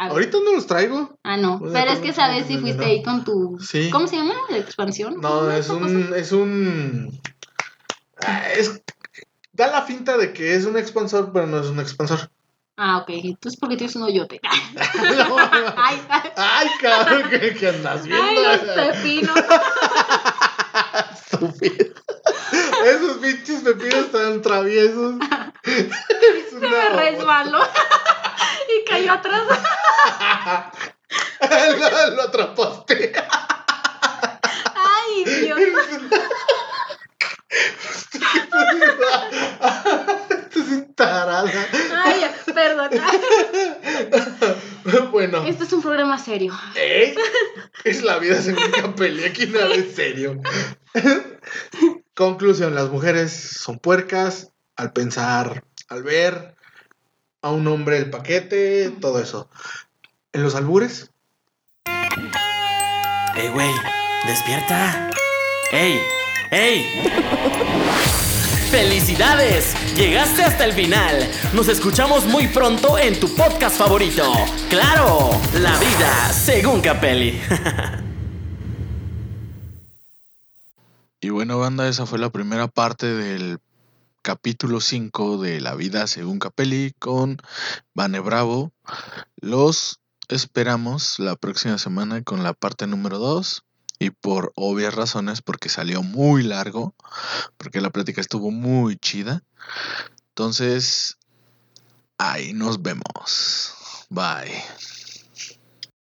Ahorita no los traigo. Ah, no. O sea, Pero es ¿cómo que que sabes si fuiste no. ahí con tu. Sí. ¿Cómo se llama? ¿La expansión? No, ¿Cómo es cosa? un, es un. Ah, Es. Da la finta de que es un expansor, pero no es un expansor. Ah, ok. Entonces, ¿por qué tienes un hoyote? No, *laughs* ay, ay, cabrón, ¿qué, qué andas viendo? ay, los pepinos. Estúpido. Esos pinches pepinos tan traviesos. Es Se me resbaló. y cayó atrás. lo, lo atrapaste. Ay, Dios. *laughs* Estás un tarada. Ay, perdón. *laughs* Bueno, Este es un programa serio. ¿eh? es la vida según Capelli. Aquí nada es serio. *laughs* Conclusión: las mujeres son puercas al pensar, al ver a un hombre el paquete, todo eso. En los albures, ¡Ey, güey! ¡Despierta! ¡Ey! ¡Ey! ¡Felicidades! Llegaste hasta el final. Nos escuchamos muy pronto en tu podcast favorito. ¡Claro! La vida según Capelli. *laughs* Y bueno, banda, esa fue la primera parte del capítulo 5 de La vida según Capelli con Vane Bravo. Los esperamos la próxima semana con la parte número 2 y por obvias razones porque salió muy largo, porque la plática estuvo muy chida. Entonces, ahí nos vemos. Bye.